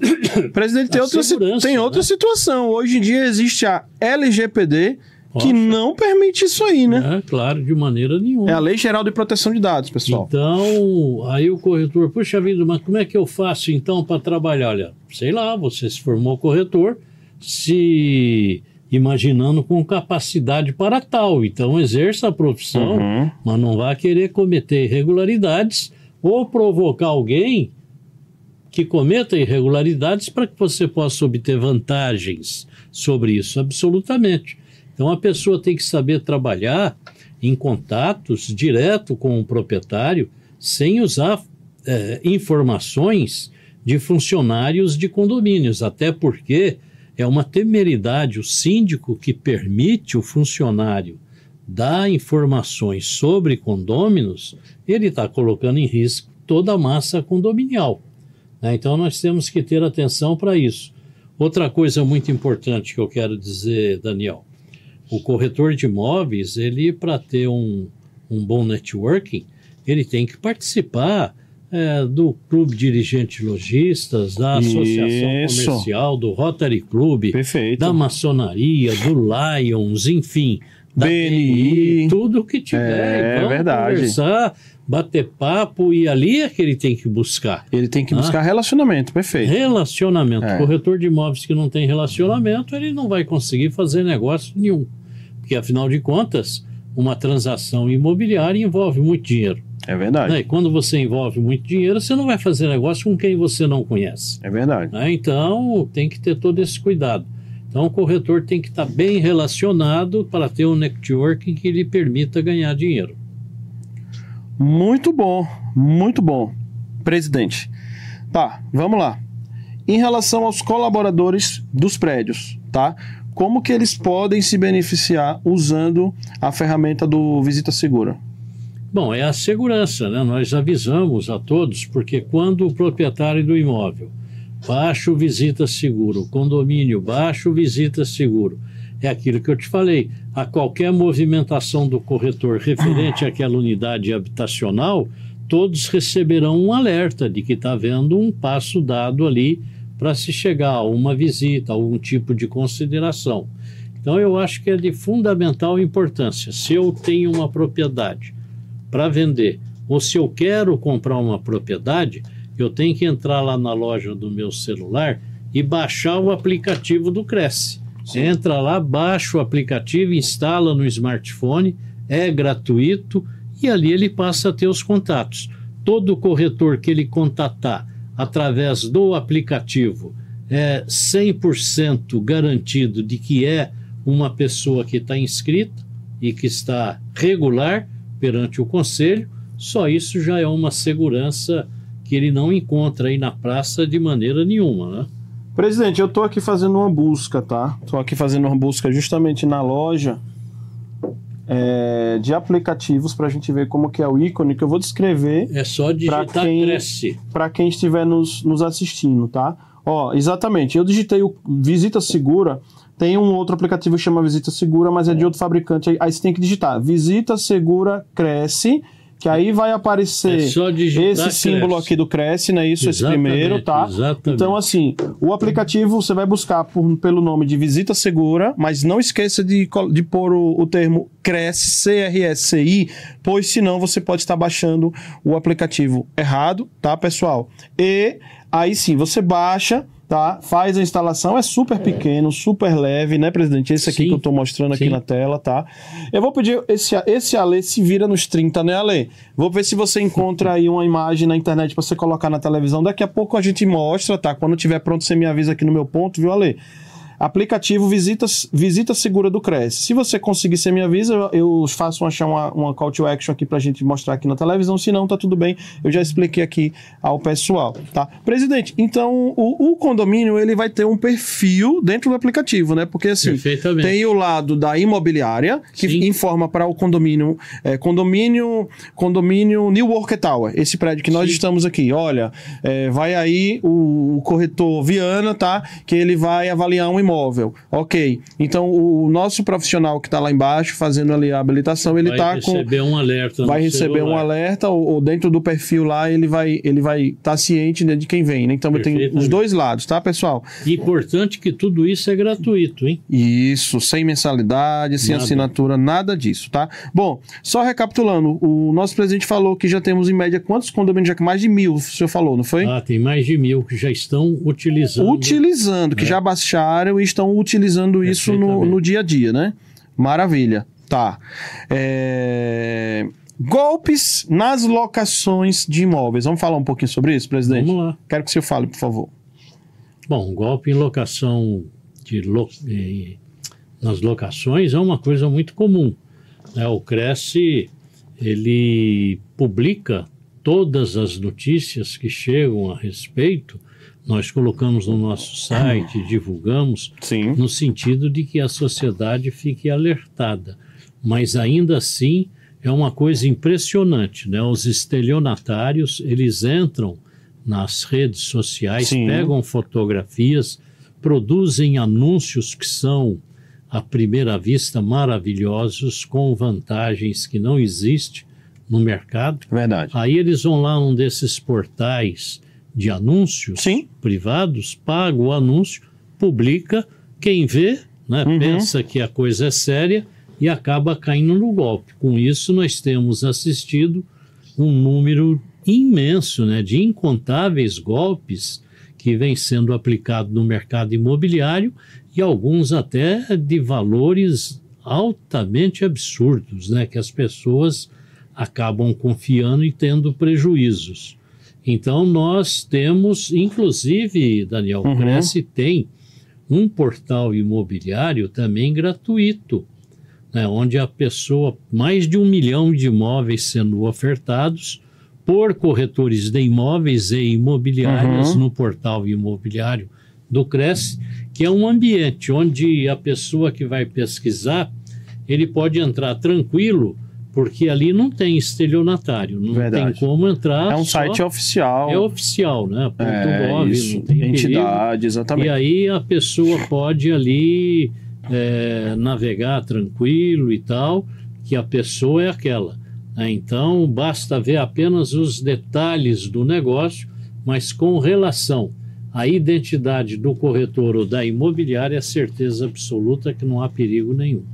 Presidente, tem, outra, tem outra né? situação. Hoje em dia existe a LGPD que não permite isso aí, né? né? Claro, de maneira nenhuma. É a Lei Geral de Proteção de Dados, pessoal. Então, aí o corretor, puxa vida, mas como é que eu faço então para trabalhar? Olha, sei lá, você se formou corretor, se imaginando com capacidade para tal. Então, exerça a profissão, Uhum. mas não vá querer cometer irregularidades ou provocar alguém que cometa irregularidades para que você possa obter vantagens sobre isso, absolutamente. Então a pessoa tem que saber trabalhar em contatos direto com o proprietário, sem usar eh, informações de funcionários de condomínios, até porque é uma temeridade o síndico que permite o funcionário dar informações sobre condôminos, ele está colocando em risco toda a massa condominial. Né? Então nós temos que ter atenção para isso. Outra coisa muito importante que eu quero dizer, Daniel, o corretor de imóveis, ele para ter um, um bom networking, ele tem que participar é, do Clube Dirigente Lojistas, da Associação Isso. Comercial, do Rotary Club, Perfeito. da maçonaria, do Lions, enfim, da BNI. TI, tudo que tiver. É, verdade. Conversar, bater papo e ali é que ele tem que buscar. Ele tem que Ah. buscar relacionamento, perfeito. Relacionamento. É. Corretor de imóveis que não tem relacionamento, ele não vai conseguir fazer negócio nenhum. Porque, afinal de contas, uma transação imobiliária envolve muito dinheiro. É verdade. né? E quando você envolve muito dinheiro, você não vai fazer negócio com quem você não conhece. É verdade. né? Então, tem que ter todo esse cuidado. Então, o corretor tem que estar bem relacionado para ter um networking que lhe permita ganhar dinheiro. Muito bom, muito bom. Presidente. Tá, vamos lá. Em relação aos colaboradores dos prédios, tá? Como que eles podem se beneficiar usando a ferramenta do Visita Segura? Bom, é a segurança, né? Nós avisamos a todos, porque quando o proprietário do imóvel baixa o visita seguro, o condomínio baixa o visita seguro, é aquilo que eu te falei. A qualquer movimentação do corretor referente àquela unidade habitacional, todos receberão um alerta de que está havendo um passo dado ali para se chegar a uma visita, a algum tipo de consideração. Então, eu acho que é de fundamental importância. Se eu tenho uma propriedade para vender, ou se eu quero comprar uma propriedade, eu tenho que entrar lá na loja do meu celular e baixar o aplicativo do Cresce. Entra lá, baixa o aplicativo, instala no smartphone, é gratuito e ali ele passa a ter os contatos. Todo corretor que ele contatar através do aplicativo é 100% garantido de que é uma pessoa que está inscrita e que está regular perante o conselho, só isso já é uma segurança que ele não encontra aí na praça de maneira nenhuma, né? Presidente, eu tô aqui fazendo uma busca, tá? Tô aqui fazendo uma busca justamente na loja é, de aplicativos para a gente ver como que é o ícone que eu vou descrever É só digitar quem- Cresce. para quem estiver nos, nos assistindo, tá? Ó, exatamente. Eu digitei o Visita Segura. Tem um outro aplicativo que chama Visita Segura, mas é de outro fabricante. Aí você tem que digitar Visita Segura Cresce, que aí vai aparecer É esse símbolo Cresce. aqui do Cresce, né? Isso, esse Exatamente, primeiro, tá? exatamente. Então, assim, o aplicativo você vai buscar por- pelo nome de Visita Segura, mas não esqueça de, de pôr o, o termo Cresce, C-R-S-C-I, pois senão você pode estar baixando o aplicativo errado, tá, pessoal? E aí sim, você baixa, tá? Faz a instalação, é super pequeno, super leve, né, presidente? Esse aqui Sim, que eu tô mostrando aqui sim. na tela, tá? Eu vou pedir, esse, esse Ale se vira nos 30, né, Ale? Vou ver se você encontra aí uma imagem na internet pra você colocar na televisão. Daqui a pouco a gente mostra, tá? Quando tiver pronto, você me avisa aqui no meu ponto, viu, Ale? Aplicativo Visita, Visita Segura do Cresce. Se você conseguir, você me avisa, eu, eu faço achar uma, uma call to action aqui pra gente mostrar aqui na televisão. Se não, tá tudo bem. Eu já expliquei aqui ao pessoal, tá? Presidente, então o, o condomínio ele vai ter um perfil dentro do aplicativo, né? Porque assim, tem o lado da imobiliária, que Sim. informa para o condomínio, é, condomínio, condomínio New Work Tower, esse prédio que nós Sim. estamos aqui. Olha, é, vai aí o, o corretor Viana, tá? Que ele vai avaliar um imóvel. Ok. Então o, nosso profissional que está lá embaixo fazendo ali a habilitação, ele vai tá com receber um alerta. vai receber um celular. alerta ou, ou dentro do perfil lá ele vai ele vai estar ciente né, de quem vem, né? Então tem os dois lados, tá, pessoal? Importante que tudo isso é gratuito, hein? Isso, sem mensalidade, sem Nada. assinatura, nada disso, tá? Bom, só recapitulando, o nosso presidente falou que já temos em média quantos condomínios? Já que mais de mil, o senhor falou, não foi? Ah, tem mais de mil que já estão utilizando. utilizando, que É. já baixaram e estão utilizando isso no, no dia a dia, né? Maravilha. Tá. É, Golpes nas locações de imóveis. Vamos falar um pouquinho sobre isso, presidente? Vamos lá. Quero que o senhor fale, por favor. Bom, golpe em locação de lo- nas locações é uma coisa muito comum. né? O Cresce ele publica todas as notícias que chegam a respeito. Nós colocamos no nosso site, divulgamos, Sim. no sentido de que a sociedade fique alertada. Mas ainda assim é uma coisa impressionante, né? Os estelionatários, eles entram nas redes sociais, Sim. pegam fotografias, produzem anúncios que são, à primeira vista, maravilhosos, com vantagens que não existem no mercado. Verdade. Aí eles vão lá num desses portais de anúncios Sim. privados, paga o anúncio, publica, quem vê, né, Uhum. pensa que a coisa é séria e acaba caindo no golpe. Com isso, nós temos assistido um número imenso né, de incontáveis golpes que vem sendo aplicado no mercado imobiliário e alguns até de valores altamente absurdos, né, que as pessoas acabam confiando e tendo prejuízos. Então nós temos, inclusive, Daniel Uhum. Cresce tem um portal imobiliário também gratuito, né, onde a pessoa, mais de um milhão de imóveis sendo ofertados por corretores de imóveis e imobiliárias Uhum. no portal imobiliário do Cresce, que é um ambiente onde a pessoa que vai pesquisar, ele pode entrar tranquilo, porque ali não tem estelionatário, não Verdade. tem como entrar. É um só- site oficial. é oficial, né? Ponto É, gov, isso. não tem perigo. Entidade, exatamente. E aí a pessoa pode ali é, navegar tranquilo e tal, que a pessoa é aquela. né? Então basta ver apenas os detalhes do negócio, mas com relação à identidade do corretor ou da imobiliária, é certeza absoluta que não há perigo nenhum.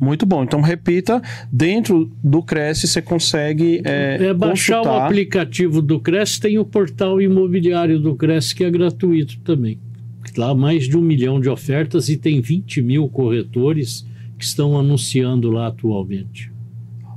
Muito bom. Então, repita, dentro do Cresce você consegue é, É baixar o consultar. aplicativo do Cresce, tem o portal imobiliário do Cresce que é gratuito também. Lá mais de um milhão de ofertas e tem 20 mil corretores que estão anunciando lá atualmente.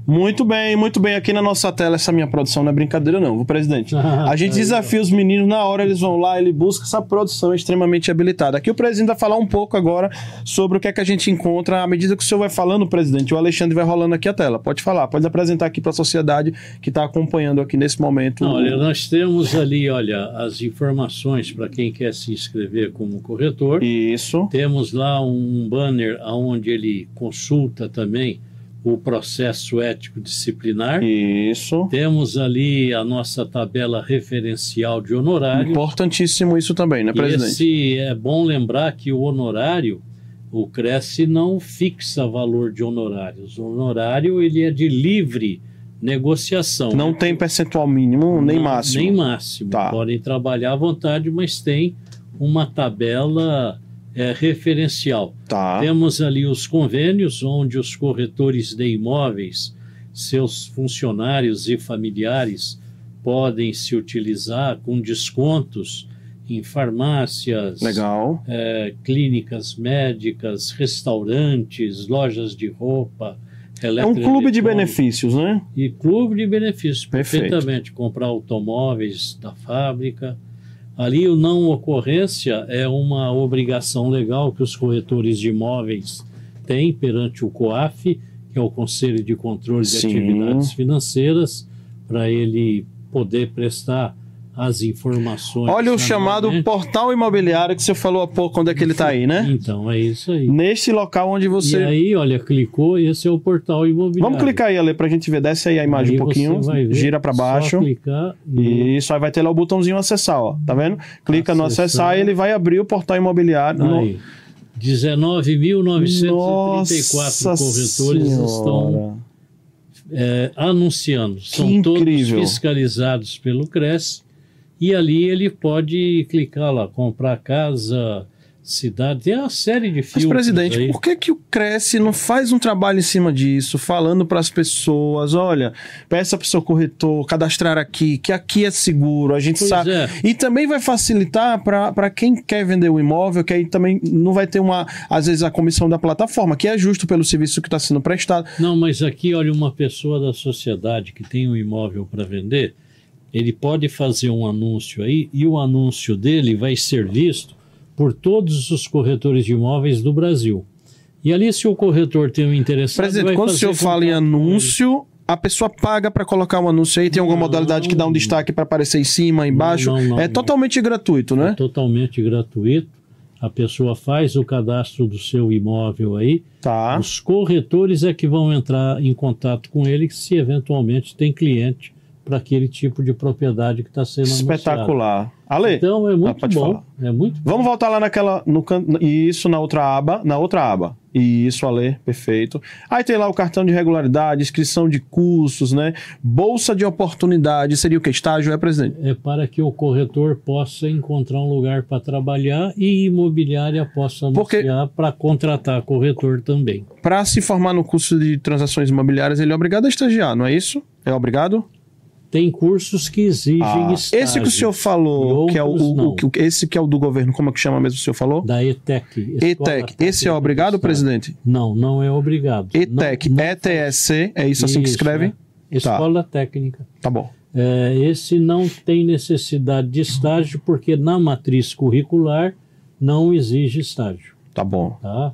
Muito bem, muito bem. Aqui na nossa tela, essa minha produção não é brincadeira, não, viu, presidente? Ah, A gente desafia os meninos, na hora eles vão lá, ele busca essa produção extremamente habilitada. Aqui o presidente vai falar um pouco agora sobre o que é que a gente encontra. À medida que o senhor vai falando, presidente, o Alexandre vai rolando aqui a tela. Pode falar, pode apresentar aqui para a sociedade que está acompanhando aqui nesse momento. Não, olha, nós temos ali, olha, as informações para quem quer se inscrever como corretor. Isso. Temos lá um banner onde ele consulta também o processo ético disciplinar. Isso. Temos ali a nossa tabela referencial de honorários. Importantíssimo isso também, né, presidente? esse é bom lembrar que o honorário, o Cresce não fixa valor de honorários. O honorário ele é de livre negociação. Não tem percentual mínimo nem Não- máximo. Nem máximo. Tá. Podem trabalhar à vontade, mas tem uma tabela é, referencial. Tá. Temos ali os convênios, onde os corretores de imóveis, seus funcionários e familiares podem se utilizar com descontos em farmácias, Legal. eh, clínicas médicas, restaurantes, lojas de roupa. É um clube de benefícios, né? E clube de benefícios, Perfeito. perfeitamente. Comprar automóveis da fábrica. Ali, o não ocorrência é uma obrigação legal que os corretores de imóveis têm perante o COAF, que é o Conselho de Controle de Sim. Atividades Financeiras, para ele poder prestar as informações. Olha o chamado anualmente. portal imobiliário que você falou há pouco, onde é que ele está aí, né? Então, é isso aí. Neste local onde E você. aí, olha, clicou, esse é o portal imobiliário. Vamos clicar aí, Ale, pra gente ver. Desce aí a imagem Aí um pouquinho. ver, Gira só baixo. clicar e Isso, aí vai ter lá o botãozinho acessar, ó. Tá vendo? Clica no Acessar. acessar e ele vai abrir o portal imobiliário. No- Aí, 19.934 Nossa corretores estão Senhora. é, anunciando. São Que todos incrível. fiscalizados pelo CRES e ali ele pode clicar lá, comprar casa, cidade, tem uma série de Mas, filtros presidente, aí. por que, que o Cresce não faz um trabalho em cima disso, falando para as pessoas: olha, peça para o seu corretor cadastrar aqui, que aqui é seguro, a gente Pois sabe. é. E também vai facilitar para quem quer vender o imóvel, que aí também não vai ter uma, às vezes, a comissão da plataforma, que é justo pelo serviço que está sendo prestado. Não, mas aqui, olha, uma pessoa da sociedade que tem um imóvel para vender, ele pode fazer um anúncio aí e o anúncio dele vai ser visto por todos os corretores de imóveis do Brasil. E ali, se o corretor tem um interessado, Presidente, quando o senhor fala em anúncio, a pessoa paga para colocar um anúncio aí? Tem alguma Não. modalidade que dá um destaque para aparecer em cima, embaixo? Não, não, é totalmente gratuito, né? É totalmente gratuito. A pessoa faz o cadastro do seu imóvel aí. Tá. Os corretores é que vão entrar em contato com ele se eventualmente tem cliente para aquele tipo de propriedade que está sendo anunciado. Espetacular. Ale, Então é muito pode bom. falar. É muito vamos voltar lá naquela. No, can- isso na outra aba. Na outra aba. Isso, Ale, perfeito. Aí tem lá o cartão de regularidade, inscrição de cursos, né? Bolsa de oportunidade. Seria o que? Estágio, é, presidente? é para que o corretor possa encontrar um lugar para trabalhar e imobiliária possa anunciar para contratar corretor também. Para se formar no curso de transações imobiliárias, ele é obrigado a estagiar, não é isso? É obrigado? Tem cursos que exigem Ah, estágio. esse que o senhor falou, que é o, o- o que- esse que é o do governo, como é que chama mesmo o senhor falou? Da ETEC. ETEC. Esse é obrigado, presidente? Não, não é obrigado. ETEC, Não- não ETSC, é isso assim que Isso, escreve? é. Escola Técnica. Tá bom. É, esse não tem necessidade de estágio, porque na matriz curricular não exige estágio. Tá bom. Tá?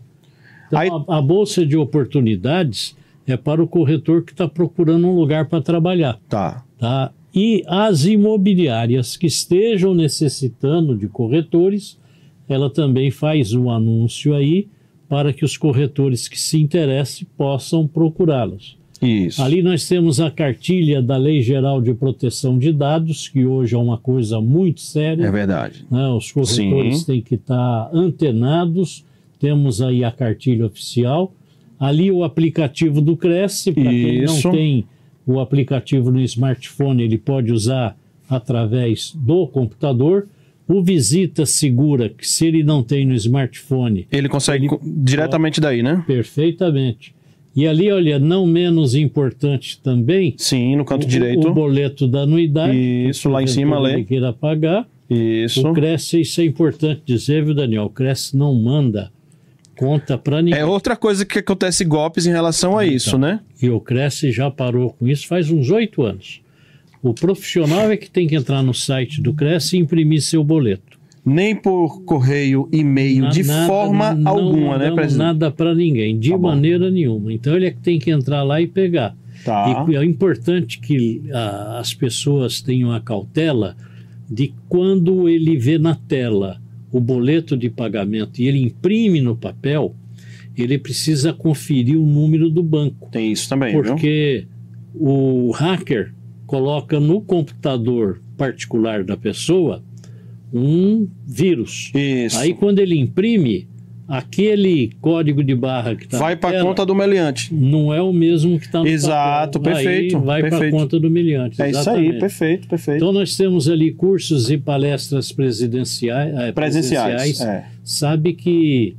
Então, Aí- a, a Bolsa de Oportunidades é para o corretor que está procurando um lugar para trabalhar. Tá. Tá? E as imobiliárias que estejam necessitando de corretores, ela também faz um anúncio aí para que os corretores que se interessem possam procurá-los. Isso. Ali nós temos a cartilha da Lei Geral de Proteção de Dados, que hoje é uma coisa muito séria. É verdade. né? Os corretores Sim. têm que estar antenados. Temos aí a cartilha oficial. Ali o aplicativo do Cresce, para quem não tem o aplicativo no smartphone, ele pode usar através do computador. O Visita Segura, que se ele não tem no smartphone, Ele consegue co- diretamente daí, né? perfeitamente. E ali, olha, não menos importante também, Sim, no canto o- direito. O boleto da anuidade. Isso, lá em cima, ele queira pagar. Isso. O Cresce, isso é importante dizer, viu, Daniel? O Cresce não manda conta para ninguém. É outra coisa que acontece golpes em relação a isso, né? E o Cresce já parou com isso faz uns oito anos. O profissional é que tem que entrar no site do Cresce e imprimir seu boleto. Nem por correio, e-mail, Na- de nada- forma não alguma, né, presidente? Nada para ninguém, de Tá maneira nenhuma. Então ele é que tem que entrar lá e pegar. Tá. E é importante que ah, as pessoas tenham a cautela de quando ele vê na tela o boleto de pagamento e ele imprime no papel, ele precisa conferir o número do banco. Tem isso também, viu? Porque o hacker coloca no computador particular da pessoa um vírus. Isso. Aí quando ele imprime, aquele código de barra que está Vai para conta do meliante. não é o mesmo que está no Exato, papel. perfeito, Aí vai para conta do milhante. É isso aí, exatamente. perfeito, perfeito. Então nós temos ali cursos e palestras presidenciais. eh, Presenciais. É. Sabe que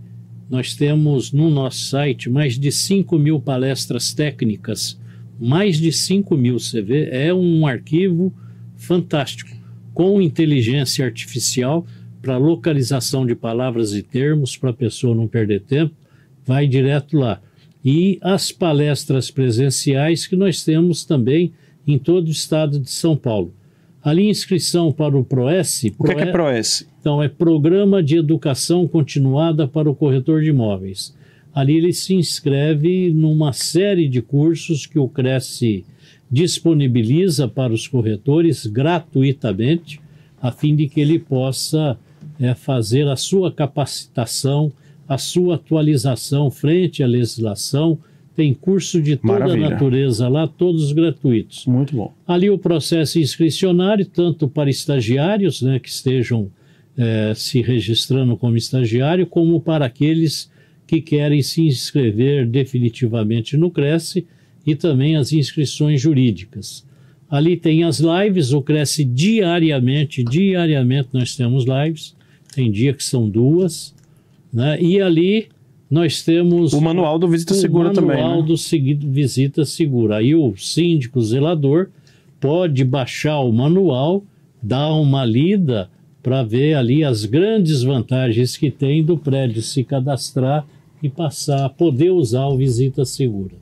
nós temos no nosso site mais de 5 mil palestras técnicas. Mais de 5 mil, você vê, é um arquivo fantástico, com inteligência artificial para localização de palavras e termos, para a pessoa não perder tempo, vai direto lá. E as palestras presenciais que nós temos também em todo o estado de São Paulo. Ali, inscrição para o PROES. O que é, que é ProS? Então, é Programa de Educação Continuada para o Corretor de Imóveis. Ali ele se inscreve numa série de cursos que o Cresce disponibiliza para os corretores gratuitamente, a fim de que ele possa é, fazer a sua capacitação, a sua atualização frente à legislação. Tem curso de toda Maravilha. a natureza lá, todos gratuitos. Muito bom. Ali o processo inscricionário, tanto para estagiários né, que estejam eh, se registrando como estagiário, como para aqueles que querem se inscrever definitivamente no Cresce e também as inscrições jurídicas. Ali tem as lives, o Cresce diariamente, diariamente nós temos lives, tem dia que são duas, né? e ali nós temos O manual do Visita o Segura também, manual né? do segui- Visita Segura. Aí o síndico zelador pode baixar o manual, dar uma lida para ver ali as grandes vantagens que tem do prédio se cadastrar e passar a poder usar o Visita Segura.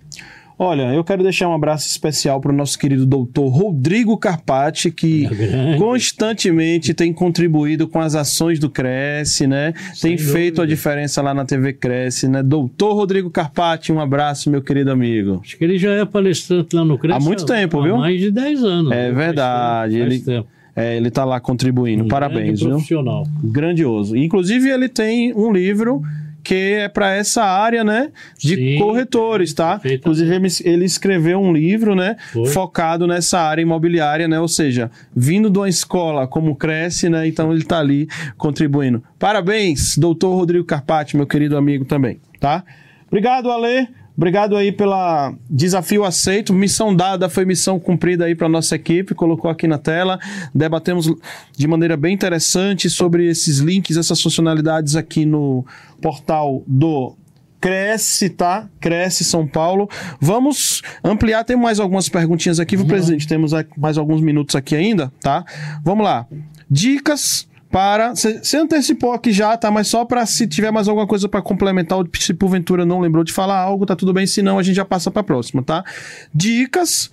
Olha, eu quero deixar um abraço especial para o nosso querido doutor Rodrigo Carpati, que É constantemente tem contribuído com as ações do Cresce, né? Sem tem feito a dúvida. diferença lá na TV Cresce, né? Doutor Rodrigo Carpati, um abraço, meu querido amigo. Acho que ele já é palestrante lá no Cresce Há muito tempo, há viu? mais de 10 anos. É Faz verdade, faz ele- tempo. É, ele tá lá contribuindo. Um Parabéns, grande viu? profissional. Grandioso. Inclusive, ele tem um livro porque é para essa área, né, de Sim, corretores, tá? Inclusive ele- escreveu um livro, né, Foi. focado nessa área imobiliária, né? Ou seja, vindo de uma escola como cresce, né? Então ele tá ali contribuindo. Parabéns, doutor Rodrigo Carpati, meu querido amigo também, tá? Obrigado, Ale. Obrigado aí pela desafio aceito. Missão dada foi missão cumprida aí para nossa equipe. Colocou aqui na tela. Debatemos de maneira bem interessante sobre esses links, essas funcionalidades aqui no portal do Cresce, tá? Cresce São Paulo. Vamos ampliar. Tem mais algumas perguntinhas aqui, viu, presidente? Temos mais alguns minutos aqui ainda, tá? Vamos lá. Dicas para. Você antecipou aqui já, tá? Mas só para se tiver mais alguma coisa para complementar, ou se porventura não lembrou de falar algo, tá tudo bem. Se não, a gente já passa para a próxima, tá? Dicas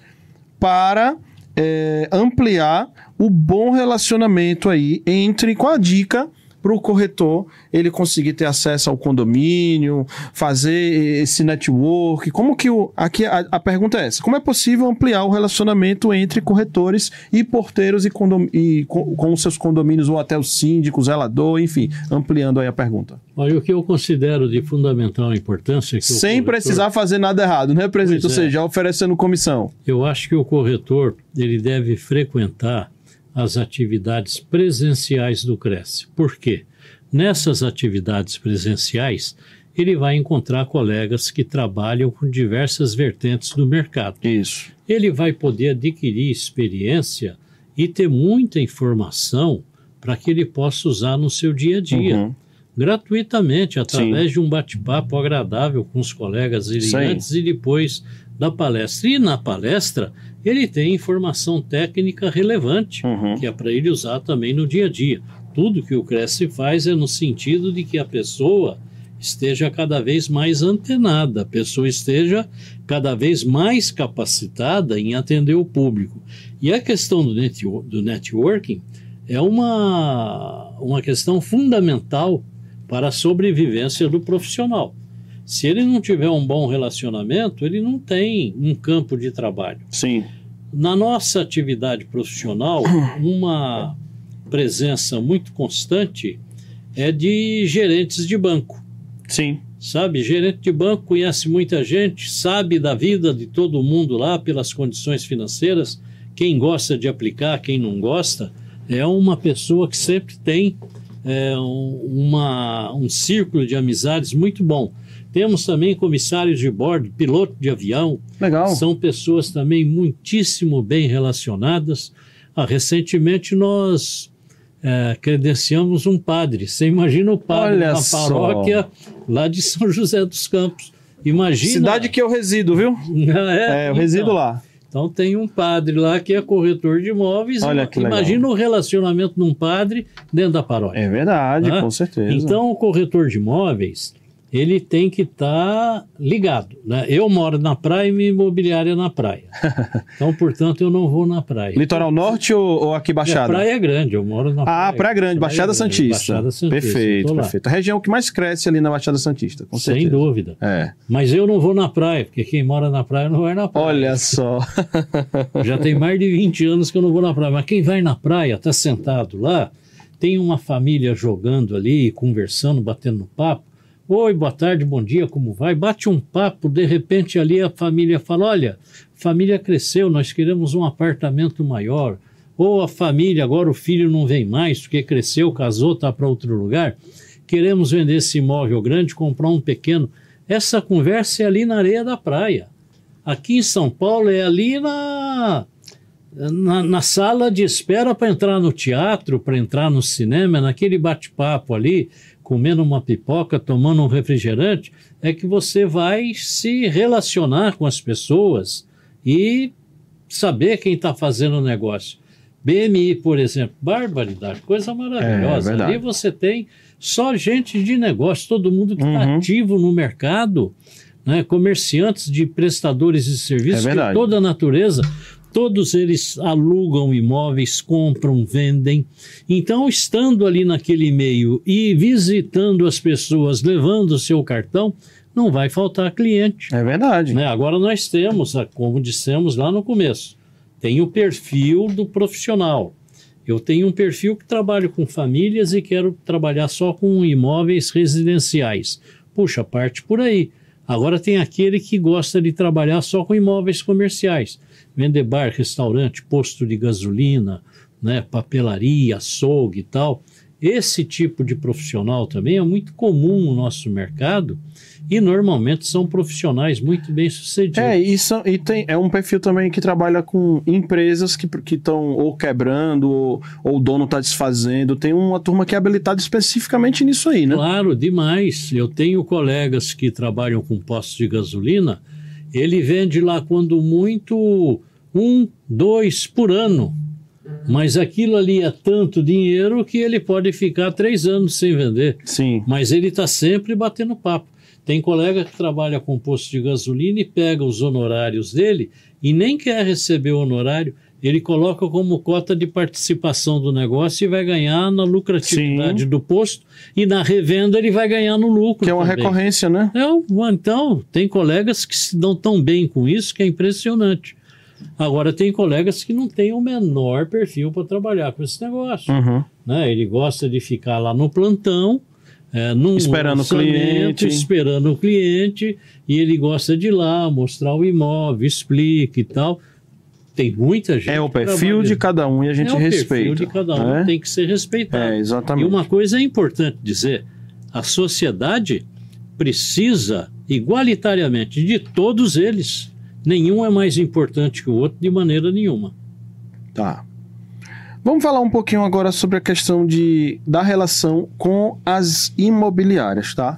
para é, ampliar o bom relacionamento aí entre com a dica para o corretor ele conseguir ter acesso ao condomínio, fazer esse network. Como que o. Aqui a, a pergunta é essa: como é possível ampliar o relacionamento entre corretores e porteiros e, condom, e com, com os seus condomínios, ou até os síndicos, zelador, enfim, ampliando aí a pergunta. Olha, o que eu considero de fundamental importância é que o Sem corretor- precisar fazer nada errado, né, presidente? Pois Ou é. seja, oferecendo comissão. Eu acho que o corretor ele deve frequentar as atividades presenciais do Cresce. Por quê? Nessas atividades presenciais, ele vai encontrar colegas que trabalham com diversas vertentes do mercado. Isso. Ele vai poder adquirir experiência e ter muita informação para que ele possa usar no seu dia a dia Uhum. gratuitamente, através de um bate-papo agradável com os colegas antes e depois da palestra. E na palestra, ele tem informação técnica relevante, Uhum. que é para ele usar também no dia a dia. Tudo que o Cresce faz é no sentido de que a pessoa esteja cada vez mais antenada, a pessoa esteja cada vez mais capacitada em atender o público. E a questão do, netwo- do networking é uma, uma questão fundamental para a sobrevivência do profissional. Se ele não tiver um bom relacionamento, ele não tem um campo de trabalho. Sim. Na nossa atividade profissional, uma presença muito constante é de gerentes de banco. Sim. Sabe, gerente de banco conhece muita gente, sabe da vida de todo mundo lá pelas condições financeiras, quem gosta de aplicar, quem não gosta, é uma pessoa que sempre tem é, um, uma, um círculo de amizades muito bom. Temos também comissários de bordo, piloto de avião, Legal. são pessoas também muitíssimo bem relacionadas. Ah, recentemente nós é, credenciamos um padre. Você imagina o padre Olha na só. paróquia lá de São José dos Campos. Imagina. Cidade que eu resido, viu? é, É, eu então. resido lá. Então tem um padre lá que é corretor de imóveis. Olha que legal. Imagina o relacionamento de um padre dentro da paróquia. É verdade, Ah, com certeza. Então, o corretor de imóveis, ele tem que estar ligado. Né? Eu moro na praia e minha imobiliária é na praia. Então, portanto, eu não vou na praia. Litoral Norte ou, ou aqui A Baixada? praia é grande, eu moro na Ah, Praia Grande, Baixada Santista. Baixada Santista. Perfeito, perfeito. A região que mais cresce ali na Baixada Santista, com Sem certeza. dúvida. É. Mas eu não vou na praia, porque quem mora na praia não vai na praia. Olha só. Já tem mais de 20 anos que eu não vou na praia. Mas quem vai na praia, está sentado lá, tem uma família jogando ali, conversando, batendo papo. Oi, boa tarde, bom dia, como vai? Bate um papo, de repente ali a família fala: olha, família cresceu, nós queremos um apartamento maior. Ou a família, agora o filho não vem mais, porque cresceu, casou, está para outro lugar. Queremos vender esse imóvel grande, comprar um pequeno. Essa conversa é ali na areia da praia. Aqui em São Paulo é ali na, na, na sala de espera para entrar no teatro, para entrar no cinema, naquele bate-papo ali, comendo uma pipoca, tomando um refrigerante, é que você vai se relacionar com as pessoas e saber quem está fazendo o negócio. BMI, por exemplo, barbaridade, coisa maravilhosa. verdade. ali você tem só gente de negócio, todo mundo que está Uhum. ativo no mercado, né, comerciantes de prestadores de serviços É de verdade. toda a natureza, todos eles alugam imóveis, compram, vendem. Então, estando ali naquele meio e visitando as pessoas, levando o seu cartão, não vai faltar cliente. É verdade. Né? Agora nós temos, ah, como dissemos lá no começo, tem o perfil do profissional. Eu tenho um perfil que trabalho com famílias e quero trabalhar só com imóveis residenciais. Puxa, parte por aí. Agora tem aquele que gosta de trabalhar só com imóveis comerciais. Vender bar, restaurante, posto de gasolina, né, papelaria, açougue e tal. Esse tipo de profissional também é muito comum no nosso mercado e normalmente são profissionais muito bem sucedidos. É, e, são, e tem, é um perfil também que trabalha com empresas que estão ou quebrando ou, ou o dono está desfazendo. Tem uma turma que é habilitada especificamente nisso aí, né? Claro, demais. Eu tenho colegas que trabalham com postos de gasolina, ele vende lá quando muito um, dois por ano. Mas aquilo ali é tanto dinheiro que ele pode ficar três anos sem vender. Sim. Mas ele está sempre batendo papo. Tem colega que trabalha com posto de gasolina e pega os honorários dele e nem quer receber o honorário, ele coloca como cota de participação do negócio e vai ganhar na lucratividade Sim. do posto e na revenda ele vai ganhar no lucro. Que é uma também. recorrência, né? É, então, tem colegas que se dão tão bem com isso que é impressionante. Agora, tem colegas que não têm o menor perfil para trabalhar com esse negócio. Uhum. Né? Ele gosta de ficar lá no plantão, é, num Esperando o cliente. esperando o cliente, e ele gosta de ir lá mostrar o imóvel, explica e tal. Tem muita gente. É o perfil de cada um e a gente é o respeita. perfil de cada um, né? tem que ser respeitado. É, E exatamente. uma coisa é importante dizer: a sociedade precisa igualitariamente de todos eles. Nenhum é mais importante que o outro de maneira nenhuma. Tá. Vamos falar um pouquinho agora sobre a questão de, da relação com as imobiliárias, tá?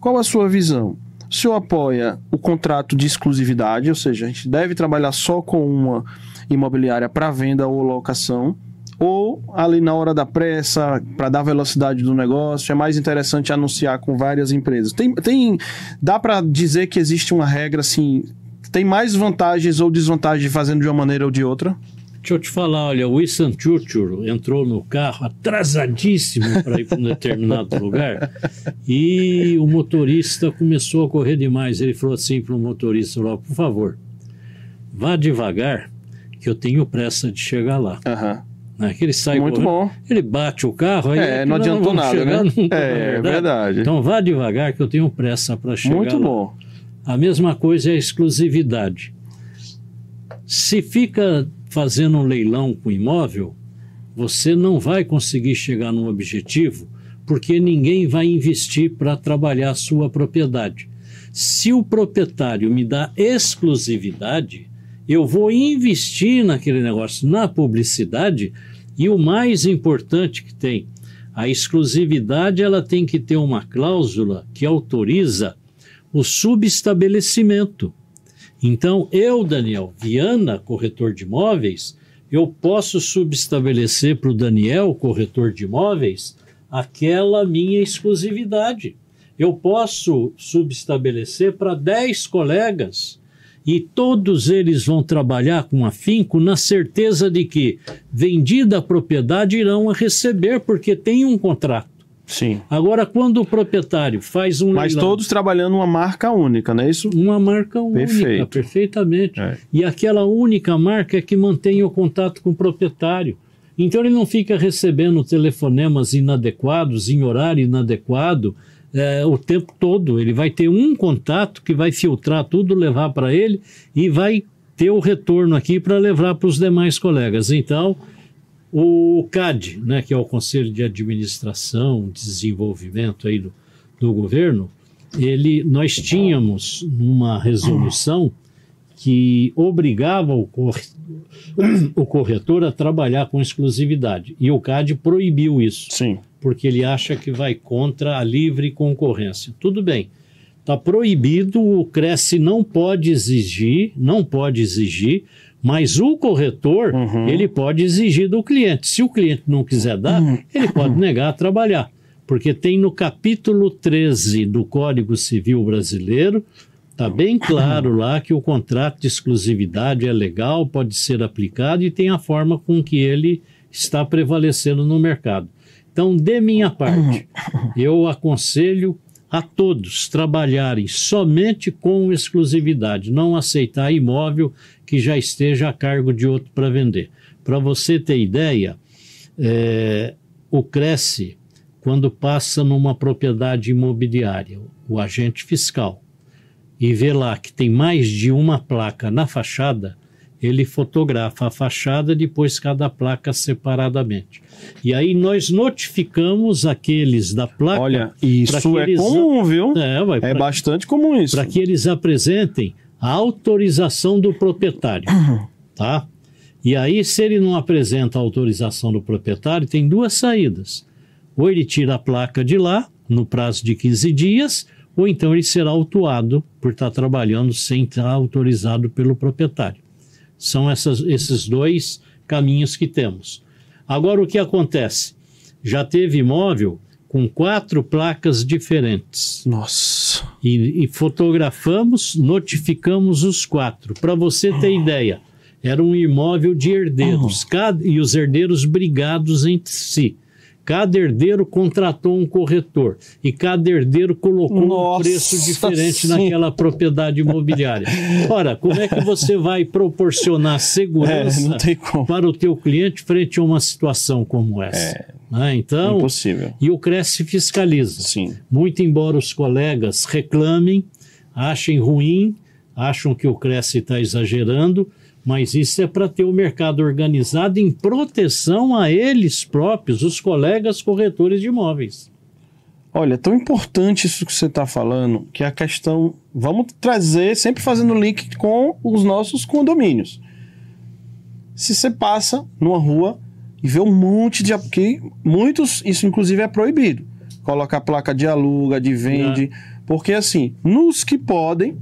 Qual a sua visão? O senhor apoia o contrato de exclusividade, ou seja, a gente deve trabalhar só com uma imobiliária para venda ou locação, ou ali na hora da pressa, para dar velocidade do negócio, é mais interessante anunciar com várias empresas. Tem, tem dá para dizer que existe uma regra assim, tem mais vantagens ou desvantagens fazendo de uma maneira ou de outra? Deixa eu te falar, olha, o Winston Churchill entrou no carro atrasadíssimo para ir para um determinado lugar e o motorista começou a correr demais. Ele falou assim para o motorista lá, por favor, vá devagar que eu tenho pressa de chegar lá. Aham. Né? Que ele sai Muito correndo, bom. ele bate o carro, aí É, não adiantou nada, chegar né? nunca, É, na verdade. Então vá devagar que eu tenho pressa para chegar Muito lá. bom. A mesma coisa é a exclusividade. Se fica fazendo um leilão com imóvel, você não vai conseguir chegar num objetivo, porque ninguém vai investir para trabalhar a sua propriedade. Se o proprietário me dá exclusividade, eu vou investir naquele negócio, na publicidade, e o mais importante que tem, a exclusividade ela tem que ter uma cláusula que autoriza o subestabelecimento. Então, eu, Daniel Viana, corretor de imóveis, eu posso subestabelecer para o Daniel, corretor de imóveis, aquela minha exclusividade. Eu posso subestabelecer para 10 colegas e todos eles vão trabalhar com afinco na certeza de que, vendida a propriedade, irão a receber, porque tem um contrato. Sim. Agora, quando o proprietário faz um Mas leilão, todos trabalhando uma marca única, não é isso? uma marca única, Perfeito. perfeitamente. É. E aquela única marca é que mantém o contato com o proprietário. Então ele não fica recebendo telefonemas inadequados, em horário inadequado, é, o tempo todo. Ele vai ter um contato que vai filtrar tudo, levar para ele e vai ter o retorno aqui para levar para os demais colegas. Então, o CAD, né, que é o Conselho de Administração, Desenvolvimento aí do, do governo, ele, nós tínhamos uma resolução que obrigava o, cor, o corretor a trabalhar com exclusividade. E o CAD proibiu isso, Sim. porque ele acha que vai contra a livre concorrência. Tudo bem, está proibido, o Cresce não pode exigir, não pode exigir, mas o corretor, Uhum. ele pode exigir do cliente. Se o cliente não quiser dar, ele pode negar a trabalhar. Porque tem no capítulo 13 do Código Civil Brasileiro, está bem claro lá que o contrato de exclusividade é legal, pode ser aplicado e tem a forma com que ele está prevalecendo no mercado. Então, de minha parte, eu aconselho a todos trabalharem somente com exclusividade, não aceitar imóvel que já esteja a cargo de outro para vender. Para você ter ideia, é, o Cresce, quando passa numa propriedade imobiliária, o agente fiscal, e vê lá que tem mais de uma placa na fachada, ele fotografa a fachada, depois cada placa separadamente. E aí nós notificamos aqueles da placa. Olha, isso é eles- comum, viu? É, vai, É pra- bastante comum isso. para que eles apresentem a autorização do proprietário, tá? E aí, se ele não apresenta a autorização do proprietário, tem duas saídas. Ou ele tira a placa de lá, no prazo de 15 dias, ou então ele será autuado por estar trabalhando sem estar autorizado pelo proprietário. São essas- esses dois caminhos que temos. Agora, o que acontece? Já teve imóvel com quatro placas diferentes Nossa. e, e fotografamos, notificamos os quatro. Para você ter ideia, era um imóvel de herdeiros cada, e os herdeiros brigados entre si. Cada herdeiro contratou um corretor e cada herdeiro colocou um Nossa preço diferente sim. naquela propriedade imobiliária. Ora, como é que você vai proporcionar É, segurança como. para o teu cliente frente a uma situação como essa? né? Então, Impossível. e o Cresce fiscaliza. Sim. Muito embora os colegas reclamem, achem ruim, acham que o Cresce está exagerando, mas isso é para ter o mercado organizado em proteção a eles próprios, os colegas corretores de imóveis. Olha, é tão importante isso que você está falando, que a questão. Vamos trazer, sempre fazendo link com os nossos condomínios. Se você passa numa rua e vê um monte de. Porque muitos, isso inclusive é proibido. Colocar placa de aluga, de vende. Porque assim, nos que podem.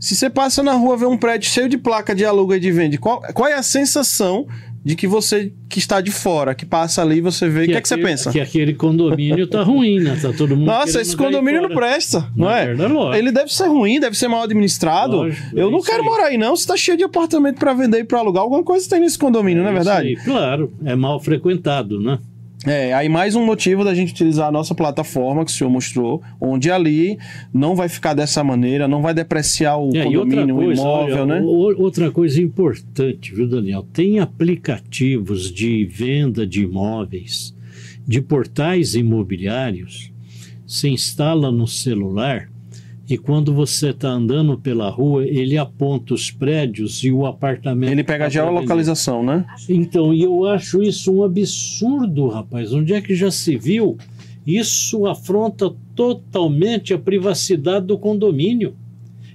Se você passa na rua e vê um prédio cheio de placa de aluga e de vende, qual, qual é a sensação de que você que está de fora, que passa ali, você vê. O que, é que você pensa? Que aquele condomínio tá ruim, né? Tá todo mundo Nossa, esse condomínio não presta, não Na é? verdade. Ele deve ser ruim, deve ser mal administrado. Lógico, eu é não quero aí. morar aí, não. Se tá cheio de apartamento pra vender e pra alugar, alguma coisa tem nesse condomínio, não é Isso verdade? aí, claro, é mal frequentado, né? É, aí mais um motivo da gente utilizar a nossa plataforma que o senhor mostrou, onde ali não vai ficar dessa maneira, não vai depreciar o É, condomínio, o coisa, imóvel, olha, né? o- Outra coisa importante, viu, Daniel? Tem aplicativos de venda de imóveis, de portais imobiliários. Você instala no celular e quando você está andando pela rua, ele aponta os prédios e o apartamento. Ele pega a tá pra vender. geolocalização, né? Então, e eu acho isso um absurdo, rapaz. Onde é que já se viu? Isso afronta totalmente a privacidade do condomínio.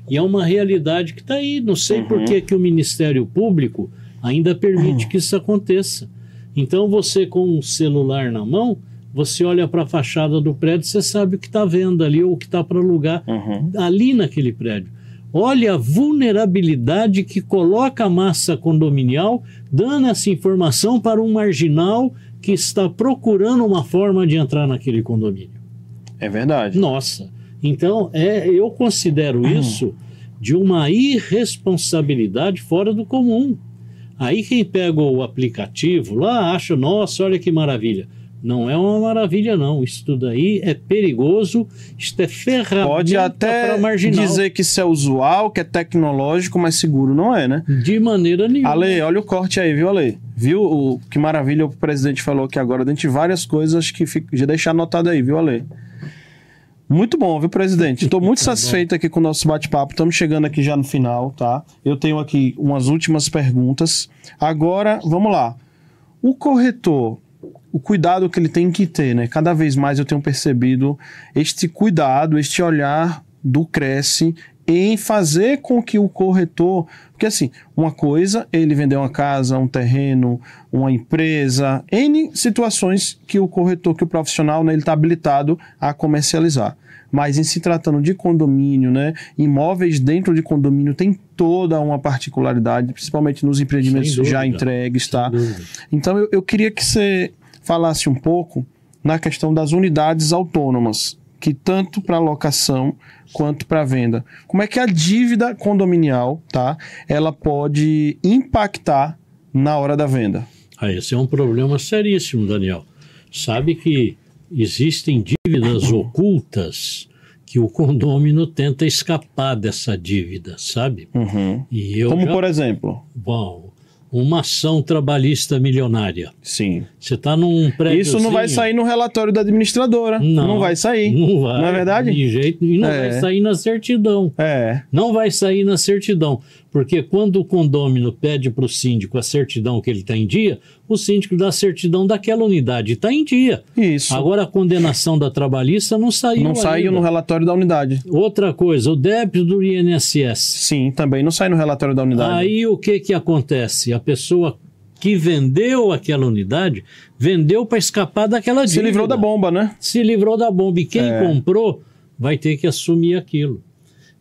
E é uma realidade que está aí. Não sei por Uhum. que, que o Ministério Público ainda permite que isso aconteça. Então, você com um celular na mão, você olha para a fachada do prédio, você sabe o que está vendo ali ou o que está para alugar Uhum. ali naquele prédio. Olha a vulnerabilidade que coloca a massa condominial, dando essa informação para um marginal que está procurando uma forma de entrar naquele condomínio. É verdade. Nossa, então é, eu considero isso de uma irresponsabilidade fora do comum. Aí quem pega o aplicativo lá acha, nossa, olha que maravilha. Não é uma maravilha, não. Isso tudo aí é perigoso, isto é ferramenta Pode até dizer que isso é usual, que é tecnológico, mas seguro não é, né? De maneira nenhuma. Ale, olha o corte aí, viu, Ale? Viu o que maravilha o presidente falou aqui agora, dentre várias coisas, acho que fica, já deixar anotado aí, viu, Ale? Muito bom, viu, presidente? Estou muito Tá satisfeito aqui com o nosso bate-papo. Estamos chegando aqui já no final, tá? Eu tenho aqui umas últimas perguntas. Agora, vamos lá. O corretor, o cuidado que ele tem que ter, né? Cada vez mais eu tenho percebido este cuidado, este olhar do Cresce em fazer com que o corretor. Porque, assim, uma coisa ele vender uma casa, um terreno, uma empresa, N situações que o corretor, que o profissional, né, ele está habilitado a comercializar. Mas em se tratando de condomínio, né, imóveis dentro de condomínio tem toda uma particularidade, principalmente nos empreendimentos Sem já dúvida. entregues, tá? Dúvida. Então eu, eu queria que você falasse um pouco na questão das unidades autônomas, que tanto para locação quanto para venda. Como é que a dívida condominial, tá? Ela pode impactar na hora da venda? Ah, esse é um problema seríssimo, Daniel. Sabe que existem dívidas ocultas que o condômino tenta escapar dessa dívida, sabe? Uhum. E eu Como já- por exemplo? Bom, uma ação trabalhista milionária. Sim. Você está num prédio. Isso não vai sair no relatório da administradora. Não, não vai sair. Não vai. Não é verdade? De jeito, e não É. vai sair na certidão. É. Não vai sair na certidão. Porque quando o condômino pede para o síndico a certidão que ele está em dia, o síndico dá a certidão daquela unidade. Está em dia. Isso. Agora a condenação da trabalhista não saiu. não saiu ainda. no relatório da unidade. Outra coisa, o débito do INSS. Sim, também não sai no relatório da unidade. Aí o que, que acontece? A pessoa que vendeu aquela unidade vendeu para escapar daquela Se dívida. livrou da bomba, né? Se livrou da bomba. E quem É. comprou vai ter que assumir aquilo.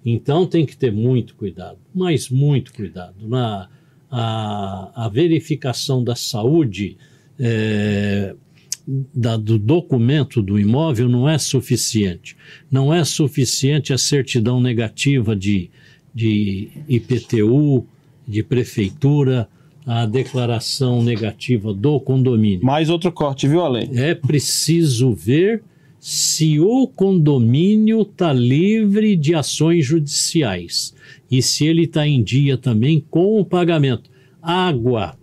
Então tem que ter muito cuidado, mas muito cuidado. Na, a, a verificação da saúde é, da- do documento do imóvel não é suficiente. Não é suficiente a certidão negativa de, de IPTU, de prefeitura, a declaração negativa do condomínio. Mais outro corte, viu, Ale? É preciso ver se o condomínio está livre de ações judiciais e se ele está em dia também com o pagamento. Água.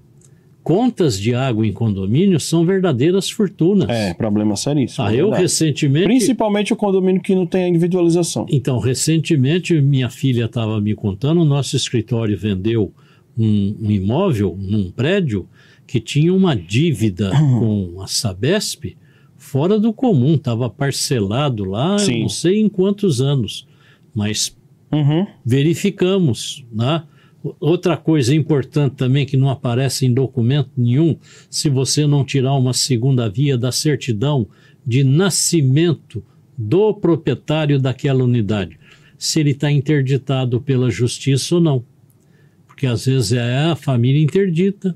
Contas de água em condomínio são verdadeiras fortunas. É, problema seríssimo. Ah, é eu recentemente. Principalmente o condomínio que não tem a individualização. Então, recentemente, minha filha estava me contando, o nosso escritório vendeu um, um imóvel num prédio que tinha uma dívida com a Sabesp fora do comum, estava parcelado lá, não sei em quantos anos, mas Uhum. verificamos, né? Outra coisa importante também que não aparece em documento nenhum, se você não tirar uma segunda via da certidão de nascimento do proprietário daquela unidade, se ele está interditado pela justiça ou não. Porque às vezes é a família interdita,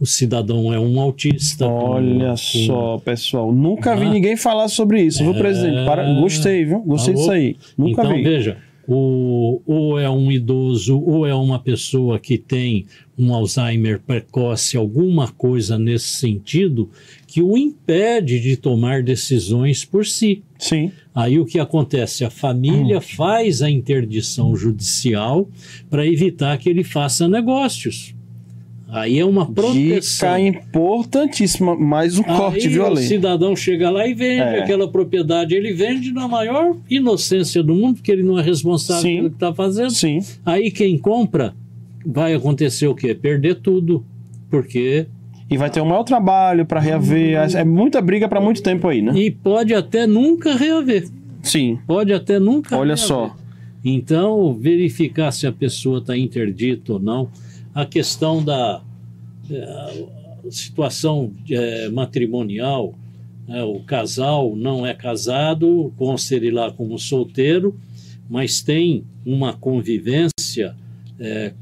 o cidadão é um autista. Olha só, pessoal. Nunca vi Ah. ninguém falar sobre isso, viu, É. presidente? Para... Gostei, viu? Gostei Tá disso aí. Nunca então, vi. veja, o, ou é um idoso, ou é uma pessoa que tem um Alzheimer precoce, alguma coisa nesse sentido, que o impede de tomar decisões por si. Sim. Aí o que acontece? A família Hum. faz a interdição judicial para evitar que ele faça negócios. Aí é uma proteção. Dica importantíssima. Mais um corte, Aí viu, o Ale? cidadão chega lá e vende É. aquela propriedade. Ele vende na maior inocência do mundo, porque ele não é responsável Sim. pelo que está fazendo. Sim. Aí quem compra vai acontecer o quê? Perder tudo. Porque. E vai ter um maior trabalho para reaver. É muita briga para muito tempo aí, né? E pode até nunca reaver. Sim. Pode até nunca Olha reaver. só. Então, verificar se a pessoa está interdita ou não. A questão da eh, situação eh, matrimonial, né, o casal não é casado, consta ele lá como solteiro, mas tem uma convivência eh,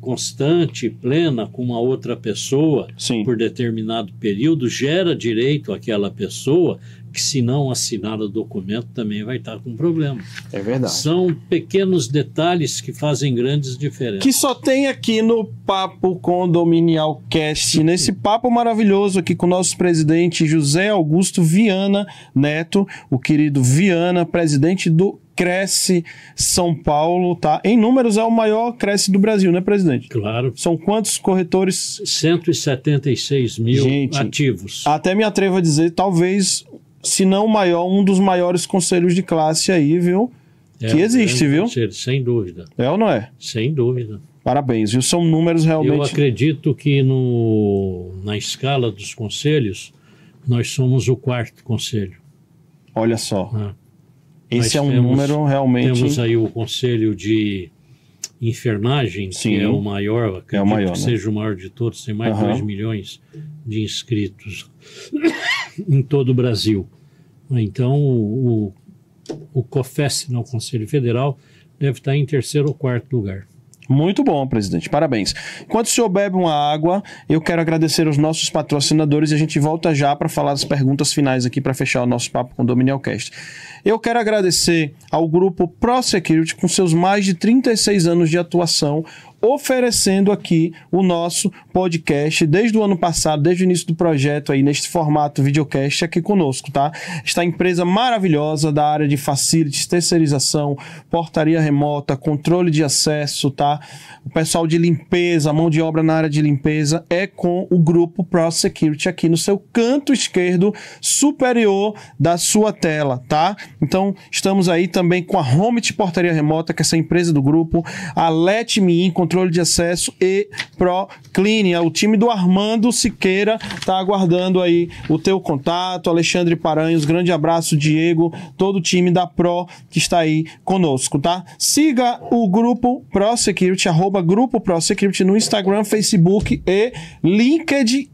constante, plena com uma outra pessoa Sim. por determinado período, gera direito àquela pessoa que, se não assinar o documento, também vai estar com problema. É verdade. São pequenos detalhes que fazem grandes diferenças. Que só tem aqui no Papo Condominial Cast, nesse papo maravilhoso aqui com o nosso presidente José Augusto Viana Neto, o querido Viana, presidente do Cresce São Paulo, tá? Em números é o maior Cresce do Brasil, né, presidente? Claro. São quantos corretores? 176 mil Gente, ativos. Até me atrevo a dizer, talvez, se não o maior, um dos maiores conselhos de classe aí, viu? É que existe, grande viu? conselho, sem dúvida. É ou não é? Sem dúvida. Parabéns, viu? São números Eu realmente. acredito que no, na escala dos conselhos, nós somos o quarto conselho. Olha só. né? Esse é Nós um temos- número realmente. Temos aí o conselho de enfermagem, Sim. que é o maior, acredito maior, que né? seja o maior de todos, tem mais de Aham. 2 milhões de inscritos em todo o Brasil. Então, o, o COFES, no Conselho Federal, deve estar em terceiro ou quarto lugar. Muito bom, presidente. Parabéns. Enquanto o senhor bebe uma água, eu quero agradecer aos nossos patrocinadores e a gente volta já para falar das perguntas finais aqui para fechar o nosso papo com o Dominiel Cast. Eu quero agradecer ao grupo ProSecurity com seus mais de 36 anos de atuação, oferecendo aqui o nosso podcast desde o ano passado, desde o início do projeto aí, neste formato videocast aqui conosco, tá? Esta empresa maravilhosa da área de facilities, terceirização, portaria remota, controle de acesso, tá? O pessoal de limpeza, mão de obra na área de limpeza é com o grupo Pro Security aqui no seu canto esquerdo superior da sua tela, tá? Então, estamos aí também com a Home Portaria Remota, que é essa empresa do grupo, a Let Me In, controle de acesso e Pro Clean. É o time do Armando Siqueira tá aguardando aí o teu contato, Alexandre Paranhos, grande abraço, Diego, todo o time da Pro que está aí conosco, tá? Siga o grupo Pro Security, arroba grupo Pro Security no Instagram, Facebook e LinkedIn.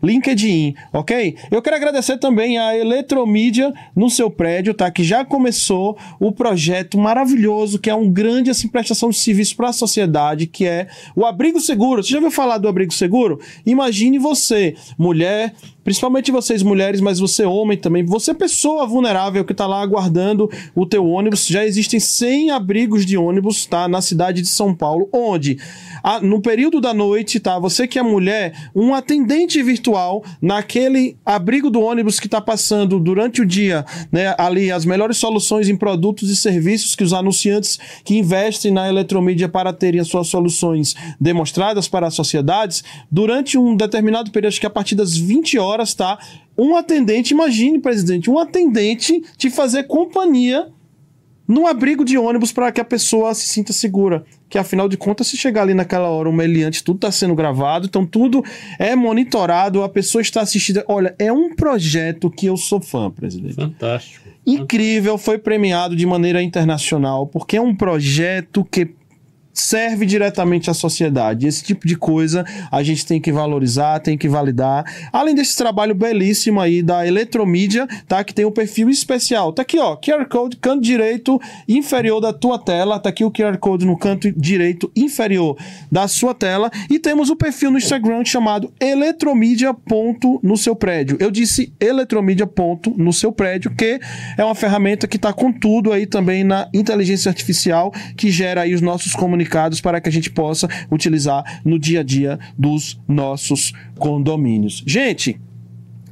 LinkedIn, ok? Eu quero agradecer também a Eletromídia no seu prédio, tá? Que já começou o projeto maravilhoso, que é um grande assim, prestação de serviço para a sociedade, que é o Abrigo Seguro. Você já ouviu falar do Abrigo Seguro? Imagine você, mulher, principalmente vocês mulheres, mas você homem também, você pessoa vulnerável que está lá aguardando o teu ônibus. Já existem 100 abrigos de ônibus, tá? Na cidade de São Paulo, onde a, no período da noite, tá? Você que é mulher, um atendente virtual naquele abrigo do ônibus que está passando durante o dia, né? Ali as melhores soluções em produtos e serviços que os anunciantes que investem na eletromídia para terem as suas soluções demonstradas para as sociedades, durante um determinado período, acho que a partir das 20 horas tá? Um atendente, imagine, presidente, um atendente te fazer companhia num abrigo de ônibus para que a pessoa se sinta segura. Que afinal de contas, se chegar ali naquela hora, um meliante, tudo está sendo gravado, então tudo é monitorado, a pessoa está assistindo. Olha, é um projeto que eu sou fã, presidente. Fantástico. Incrível, foi premiado de maneira internacional, porque é um projeto que serve diretamente à sociedade. Esse tipo de coisa a gente tem que valorizar, tem que validar. Além desse trabalho belíssimo aí da Eletromídia, tá? Que tem um perfil especial. Tá aqui, ó, QR Code, canto direito inferior da tua tela. Tá aqui o QR Code no canto direito inferior da sua tela. E temos o perfil no Instagram chamado eletromídia ponto no seu prédio. Eu disse eletromídia ponto no seu prédio, que é uma ferramenta que tá com tudo aí também na inteligência artificial que gera aí os nossos comunicados comunicados para que a gente possa utilizar no dia a dia dos nossos condomínios. Gente,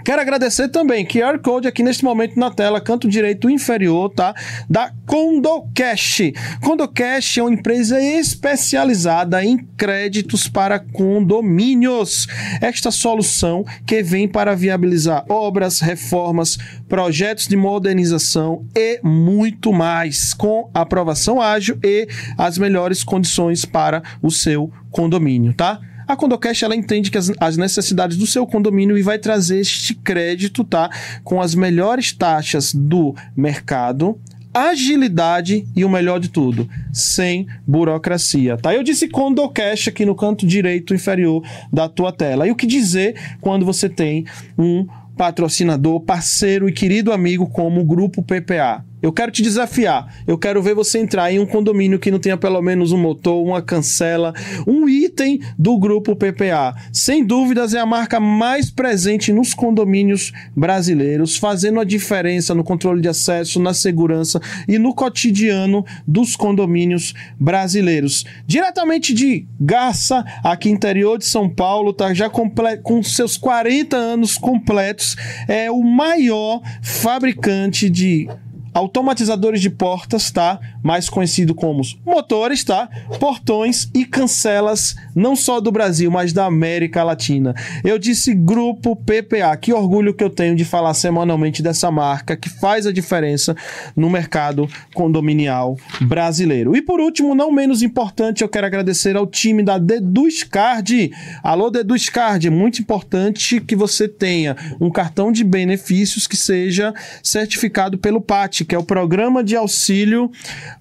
Quero agradecer também QR Code aqui neste momento na tela, canto direito inferior, tá? Da CondoCash. CondoCash é uma empresa especializada em créditos para condomínios. Esta solução que vem para viabilizar obras, reformas, projetos de modernização e muito mais, com aprovação ágil e as melhores condições para o seu condomínio, tá? A Condocash ela entende que as, as, necessidades do seu condomínio e vai trazer este crédito, tá? Com as melhores taxas do mercado, agilidade e o melhor de tudo, sem burocracia, tá? Eu disse Condocash aqui no canto direito inferior da tua tela. E o que dizer quando você tem um patrocinador, parceiro e querido amigo como o Grupo PPA? Eu quero te desafiar. Eu quero ver você entrar em um condomínio que não tenha pelo menos um motor, uma cancela, um item do grupo PPA. Sem dúvidas, é a marca mais presente nos condomínios brasileiros, fazendo a diferença no controle de acesso, na segurança e no cotidiano dos condomínios brasileiros. Diretamente de Garça, aqui interior de São Paulo, tá já com seus 40 anos completos, é o maior fabricante de automatizadores de portas, tá? Mais conhecido como motores, tá? Portões e cancelas, não só do Brasil, mas da América Latina. Eu disse grupo PPA. Que orgulho que eu tenho de falar semanalmente dessa marca que faz a diferença no mercado condominial brasileiro. E por último, não menos importante, eu quero agradecer ao time da Deduzcard. Alô Deduzcard, é muito importante que você tenha um cartão de benefícios que seja certificado pelo PAT que é o Programa de Auxílio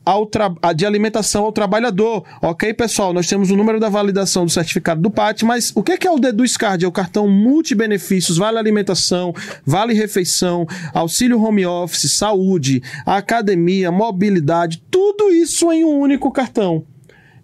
ao de Alimentação ao Trabalhador. Ok, pessoal? Nós temos o número da validação do certificado do PAT, mas o que é o Deduz Card? É o cartão multibenefícios, vale alimentação, vale refeição, auxílio home office, saúde, academia, mobilidade, tudo isso em um único cartão.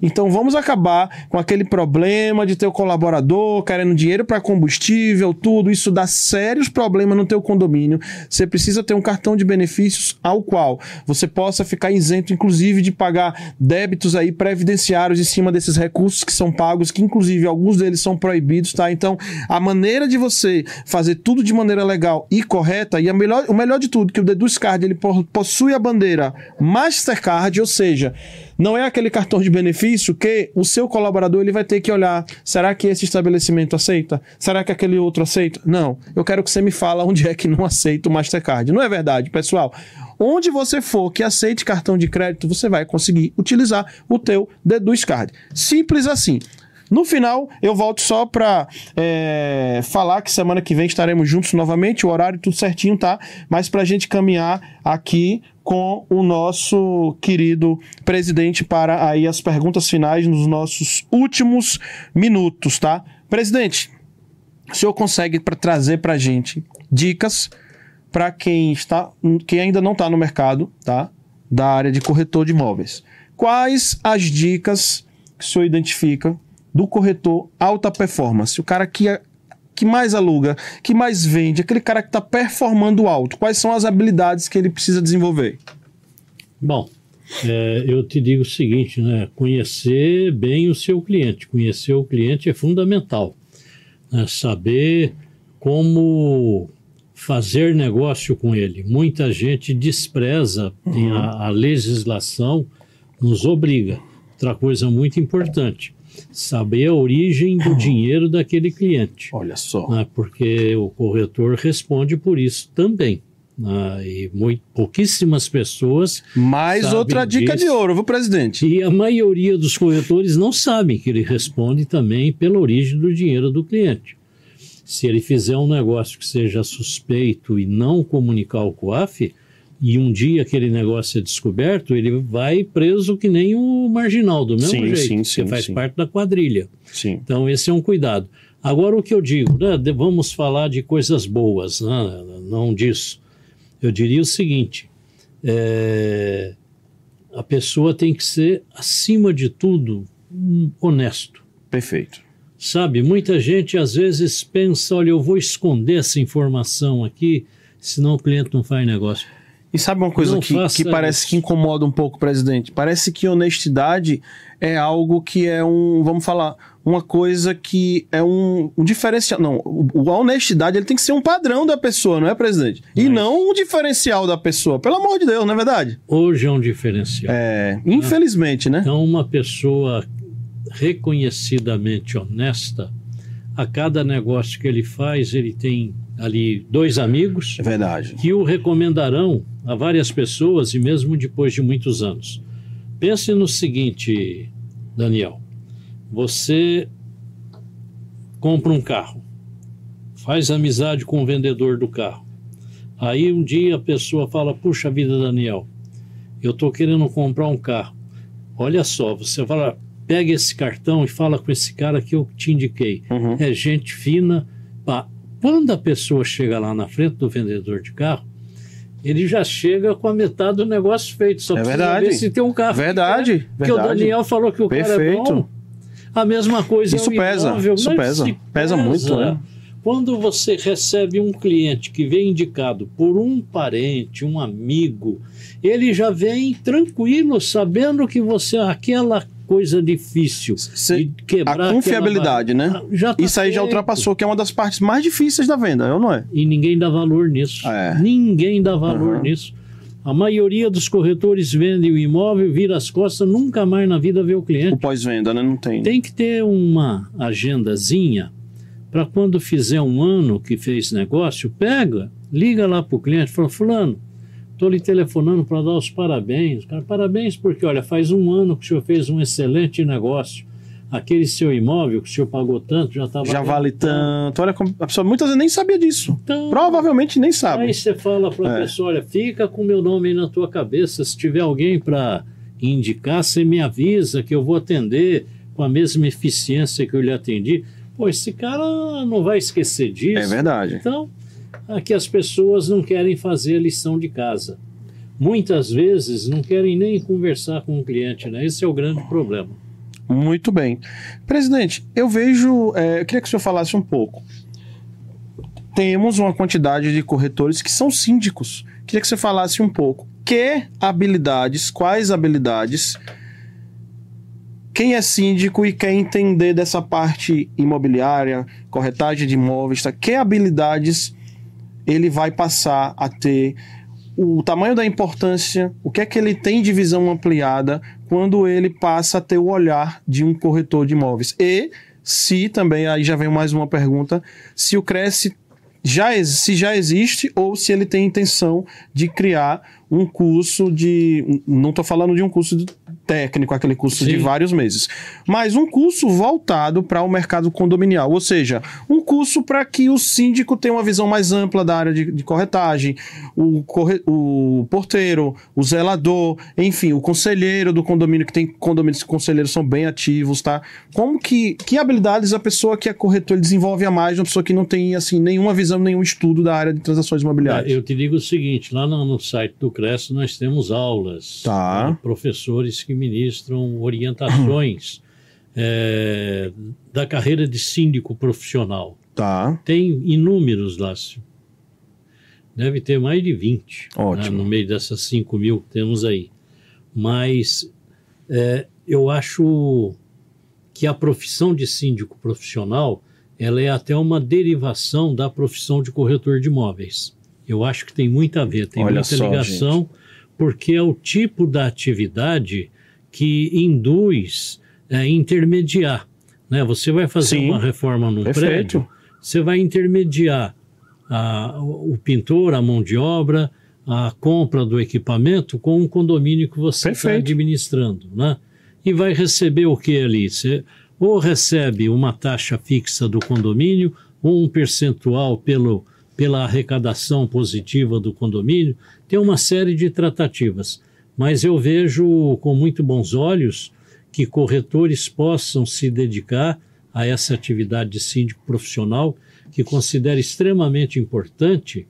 Então vamos acabar com aquele problema de ter o colaborador querendo dinheiro para combustível, tudo. Isso dá sérios problemas no teu condomínio. Você precisa ter um cartão de benefícios ao qual você possa ficar isento, inclusive, de pagar débitos aí previdenciários em cima desses recursos que são pagos, que inclusive alguns deles são proibidos, tá? Então a maneira de você fazer tudo de maneira legal e correta, e a melhor, o melhor de tudo, que o Deduz Card ele possui a bandeira Mastercard, ou seja, não é aquele cartão de benefício que o seu colaborador ele vai ter que olhar, será que esse estabelecimento aceita? Será que aquele outro aceita? Não, eu quero que você me fala onde é que não aceita o Mastercard. Não é verdade, pessoal? Onde você for que aceite cartão de crédito, você vai conseguir utilizar o teu Deduz Card. Simples assim. No final, eu volto só para é, falar que semana que vem estaremos juntos novamente, o horário tudo certinho, tá? Mas para a gente caminhar aqui com o nosso querido presidente para aí as perguntas finais nos nossos últimos minutos, tá? Presidente, o senhor consegue pra trazer para a gente dicas para quem está, quem ainda não está no mercado, tá? Da área de corretor de imóveis. Quais as dicas que o senhor identifica do corretor alta performance, o cara que, é, que mais aluga, que mais vende, aquele cara que está performando alto. Quais são as habilidades que ele precisa desenvolver? Bom, é, eu te digo o seguinte, né? Conhecer bem o seu cliente. Conhecer o cliente é fundamental. Né? Saber como fazer negócio com ele. Muita gente despreza, uhum. a, a legislação nos obriga. Outra coisa muito importante, saber a origem do dinheiro daquele cliente. Olha só. Né? Porque o corretor responde por isso também. Né? E muito, pouquíssimas pessoas. Mais outra dica disso. de ouro, viu, presidente? E a maioria dos corretores não sabem que ele responde também pela origem do dinheiro do cliente. Se ele fizer um negócio que seja suspeito e não comunicar ao COAF, e um dia aquele negócio é descoberto, ele vai preso que nem o marginal, do mesmo sim, jeito, sim, sim, que faz sim. parte da quadrilha. Sim. Então, esse é um cuidado. Agora, o que eu digo, né, vamos falar de coisas boas, né, não disso. Eu diria o seguinte: é, a pessoa tem que ser, acima de tudo, honesto. Perfeito. Sabe, muita gente às vezes pensa: olha, eu vou esconder essa informação aqui, senão o cliente não faz negócio. E sabe uma coisa que, que parece isso. que incomoda um pouco, presidente? Parece que honestidade é algo que é um, vamos falar, uma coisa que é um, um diferencial. Não, o, a honestidade ele tem que ser um padrão da pessoa, não é, presidente? Mas... E não um diferencial da pessoa, pelo amor de Deus, não é verdade? Hoje é um diferencial. É, infelizmente, né? Então, uma pessoa reconhecidamente honesta, a cada negócio que ele faz, ele tem ali dois amigos. É verdade. Que o recomendarão a várias pessoas e mesmo depois de muitos anos. Pense no seguinte, Daniel. Você compra um carro, faz amizade com o vendedor do carro. Aí um dia a pessoa fala: Puxa vida, Daniel, eu estou querendo comprar um carro. Olha só, você fala, pega esse cartão e fala com esse cara que eu te indiquei. Uhum. É gente fina. Pá. Quando a pessoa chega lá na frente do vendedor de carro, ele já chega com a metade do negócio feito. Só é verdade. ver se tem um carro. Verdade. Que Porque o Daniel falou que o Perfeito. cara é bom. A mesma coisa Isso é pesa. Imóvel, isso pesa. pesa. Pesa muito, né? Quando você recebe um cliente que vem indicado por um parente, um amigo, ele já vem tranquilo, sabendo que você aquela coisa difícil de quebrar a confiabilidade, aquela... né? Já tá Isso aí feito. já ultrapassou, que é uma das partes mais difíceis da venda, não é? E ninguém dá valor nisso. É. Ninguém dá valor uhum. nisso. A maioria dos corretores vende o imóvel, vira as costas, nunca mais na vida vê o cliente. O pós-venda, né? Não tem. Tem que ter uma agendazinha para quando fizer um ano que fez negócio, pega, liga lá para o cliente, fala, fulano, Estou lhe telefonando para dar os parabéns. Cara, parabéns porque, olha, faz um ano que o senhor fez um excelente negócio. Aquele seu imóvel que o senhor pagou tanto já estava. Já vale tanto. Olha, a pessoa muitas vezes nem sabia disso. Então, Provavelmente nem sabe. Aí você fala para a é. pessoa: olha, fica com o meu nome aí na tua cabeça. Se tiver alguém para indicar, você me avisa que eu vou atender com a mesma eficiência que eu lhe atendi. Pô, esse cara não vai esquecer disso. É verdade. Então, é que as pessoas não querem fazer a lição de casa. Muitas vezes não querem nem conversar com o cliente, né? Esse é o grande problema. Muito bem. Presidente, eu vejo. É, eu queria que o senhor falasse um pouco. Temos uma quantidade de corretores que são síndicos. Queria que você falasse um pouco. Que habilidades, quais habilidades quem é síndico e quer entender dessa parte imobiliária, corretagem de imóveis, tá? que habilidades ele vai passar a ter, o tamanho da importância, o que é que ele tem de visão ampliada quando ele passa a ter o olhar de um corretor de imóveis. E se também, aí já vem mais uma pergunta, se o Cresce já, se já existe ou se ele tem intenção de criar um curso de. Não estou falando de um curso de técnico, aquele curso Sim. de vários meses, mas um curso voltado para o mercado condominial, ou seja, um curso para que o síndico tenha uma visão mais ampla da área de, de corretagem, o, corre, o porteiro, o zelador, enfim, o conselheiro do condomínio, que tem condomínios que conselheiros são bem ativos, tá? Como que, que habilidades a pessoa que é corretor desenvolve a mais de uma pessoa que não tem, assim, nenhuma visão, nenhum estudo da área de transações imobiliárias? É, eu te digo o seguinte, lá no, no site do Cresce nós temos aulas, tá. Né, professores que ministram orientações é, da carreira de síndico profissional. Tá. Tem inúmeros lá. Deve ter mais de 20 né, no meio dessas 5 mil que temos aí. Mas é, eu acho que a profissão de síndico profissional ela é até uma derivação da profissão de corretor de imóveis. Eu acho que tem muito a ver, tem Olha muita só, ligação, gente. Porque é o tipo da atividade que induz é, intermediar. Né? Você vai fazer Sim, uma reforma num perfeito. prédio, você vai intermediar a, o pintor, a mão de obra, a compra do equipamento com um condomínio que você está administrando. Né? E vai receber o que ali? Você ou recebe uma taxa fixa do condomínio, ou um percentual pelo, pela arrecadação positiva do condomínio. Tem uma série de tratativas mas eu vejo com muito bons olhos que corretores possam se dedicar a essa atividade de síndico profissional, que considero extremamente importante.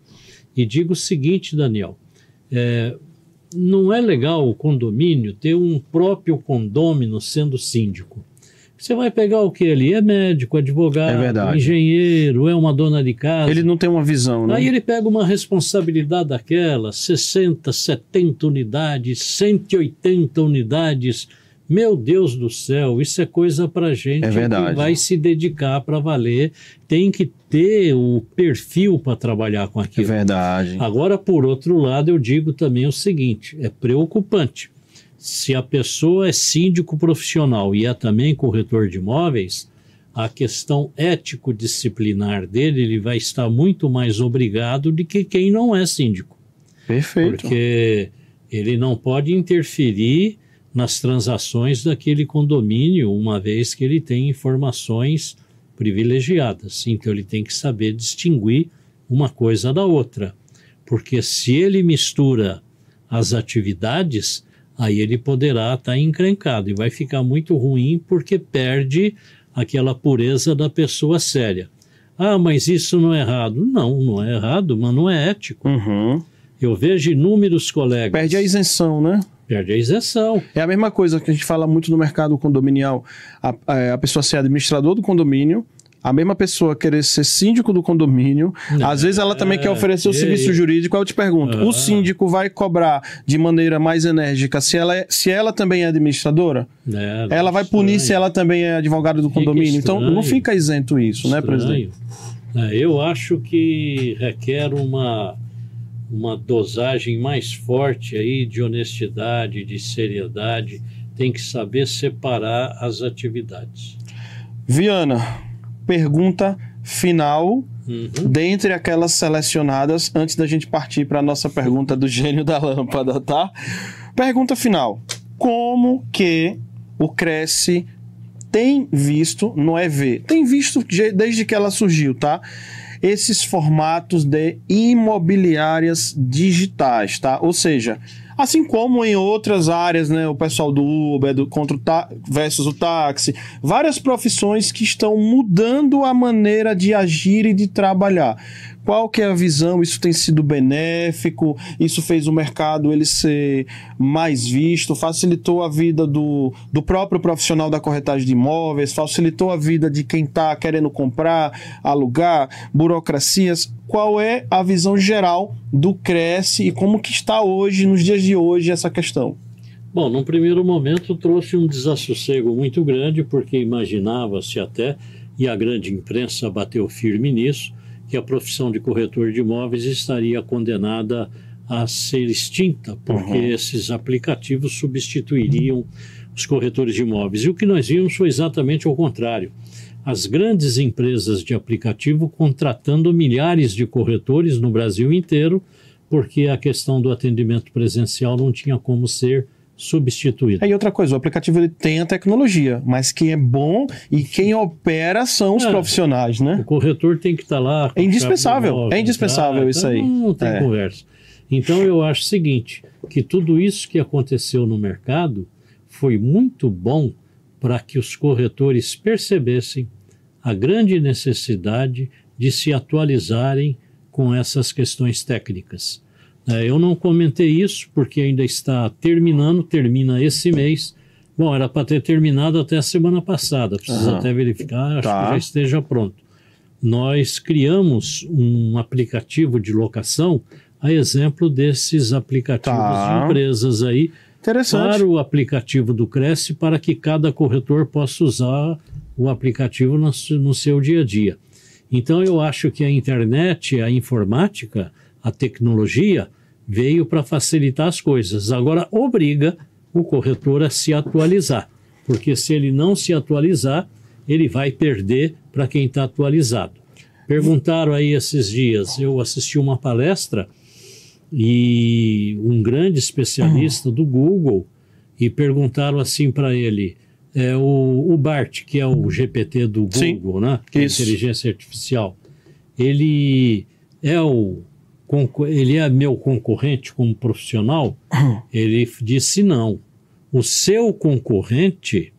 E digo o seguinte, Daniel: é, não é legal o condomínio ter um próprio condômino sendo síndico. Você vai pegar o que ali? É médico, advogado, é engenheiro, é uma dona de casa. Ele não tem uma visão, né? Aí ele pega uma responsabilidade daquela, 60, 70 unidades, 180 unidades. Meu Deus do céu, isso é coisa para gente é que vai se dedicar para valer. Tem que ter o perfil para trabalhar com aquilo. É verdade. Agora, por outro lado, eu digo também o seguinte: é preocupante se a pessoa é síndico profissional e é também corretor de imóveis, a questão ético-disciplinar dele ele vai estar muito mais obrigado do que quem não é síndico. Perfeito. Porque ele não pode interferir nas transações daquele condomínio, uma vez que ele tem informações privilegiadas. Então ele tem que saber distinguir uma coisa da outra. Porque se ele mistura as atividades, aí ele poderá estar tá encrencado e vai ficar muito ruim porque perde aquela pureza da pessoa séria. Ah, mas isso não é errado. Não, não é errado, mas não é ético. Uhum. Eu vejo inúmeros colegas. Perde a isenção, né? Perde a isenção. É a mesma coisa que a gente fala muito no mercado condominial. A, a, a pessoa ser administrador do condomínio, a mesma pessoa querer ser síndico do condomínio, não, às vezes ela também quer oferecer o serviço jurídico. Eu te pergunto, o síndico vai cobrar de maneira mais enérgica se ela, é, se ela também é administradora? É, ela vai punir se ela também é advogada do condomínio. Então não fica isento isso, né, estranho. né, presidente? É, eu acho que requer uma, uma dosagem mais forte aí de honestidade, de seriedade. Tem que saber separar as atividades. Viana, pergunta final, uhum. dentre aquelas selecionadas, antes da gente partir para a nossa pergunta do gênio da lâmpada, tá? Pergunta final: Como que o Cresce tem visto, não é ver, tem visto desde que ela surgiu, tá? Esses formatos de imobiliárias digitais, tá? Ou seja, Assim como em outras áreas, né, o pessoal do Uber, do contra o versus o táxi, várias profissões que estão mudando a maneira de agir e de trabalhar. Qual que é a visão? Isso tem sido benéfico? Isso fez o mercado ele ser mais visto? Facilitou a vida do, do próprio profissional da corretagem de imóveis? Facilitou a vida de quem está querendo comprar, alugar? Burocracias? Qual é a visão geral do Cresce e como que está hoje, nos dias de hoje, essa questão? Bom, num primeiro momento trouxe um desassossego muito grande, porque imaginava-se até, e a grande imprensa bateu firme nisso, que a profissão de corretor de imóveis estaria condenada a ser extinta, porque uhum. esses aplicativos substituiriam os corretores de imóveis. E o que nós vimos foi exatamente o contrário. As grandes empresas de aplicativo contratando milhares de corretores no Brasil inteiro, porque a questão do atendimento presencial não tinha como ser substituído. E outra coisa, o aplicativo ele tem a tecnologia, mas quem é bom e quem opera são os é, profissionais, né? O corretor tem que estar tá lá. É indispensável, móvel, é indispensável tá? isso então aí. Não tem é. conversa. Então eu acho o seguinte, que tudo isso que aconteceu no mercado foi muito bom para que os corretores percebessem a grande necessidade de se atualizarem com essas questões técnicas. É, eu não comentei isso porque ainda está terminando, termina esse mês. Bom, era para ter terminado até a semana passada, precisa uhum. até verificar, acho tá. que já esteja pronto. Nós criamos um aplicativo de locação, a exemplo desses aplicativos tá. de empresas aí, para o aplicativo do Cresce, para que cada corretor possa usar o aplicativo no, no seu dia a dia. Então, eu acho que a internet, a informática, a tecnologia, veio para facilitar as coisas. Agora obriga o corretor a se atualizar, porque se ele não se atualizar, ele vai perder para quem está atualizado. Perguntaram aí esses dias, eu assisti uma palestra e um grande especialista do Google e perguntaram assim para ele, é o, o, BART, que é o GPT do Google, Sim, né? Que é inteligência artificial. Ele é o ele é meu concorrente como profissional? Ele disse não. O seu concorrente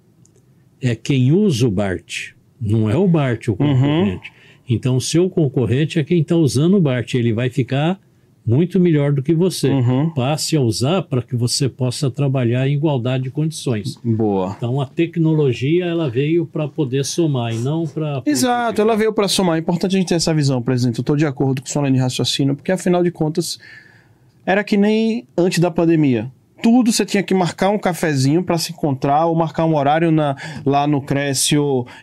é quem usa o BART, não é o BART o uhum. concorrente. Uhum. Então, o seu concorrente é quem está usando o BART. Ele vai ficar muito melhor do que você. Uhum. Passe a usar para que você possa trabalhar em igualdade de condições. Boa. Então a tecnologia ela veio para poder somar e não para. Exato, ela veio para somar. É importante a gente ter essa visão, presidente. Eu estou de acordo com o Solene raciocínio, porque afinal de contas era que nem antes da pandemia tudo você tinha que marcar um cafezinho para se encontrar ou marcar um horário na, lá no Cresce.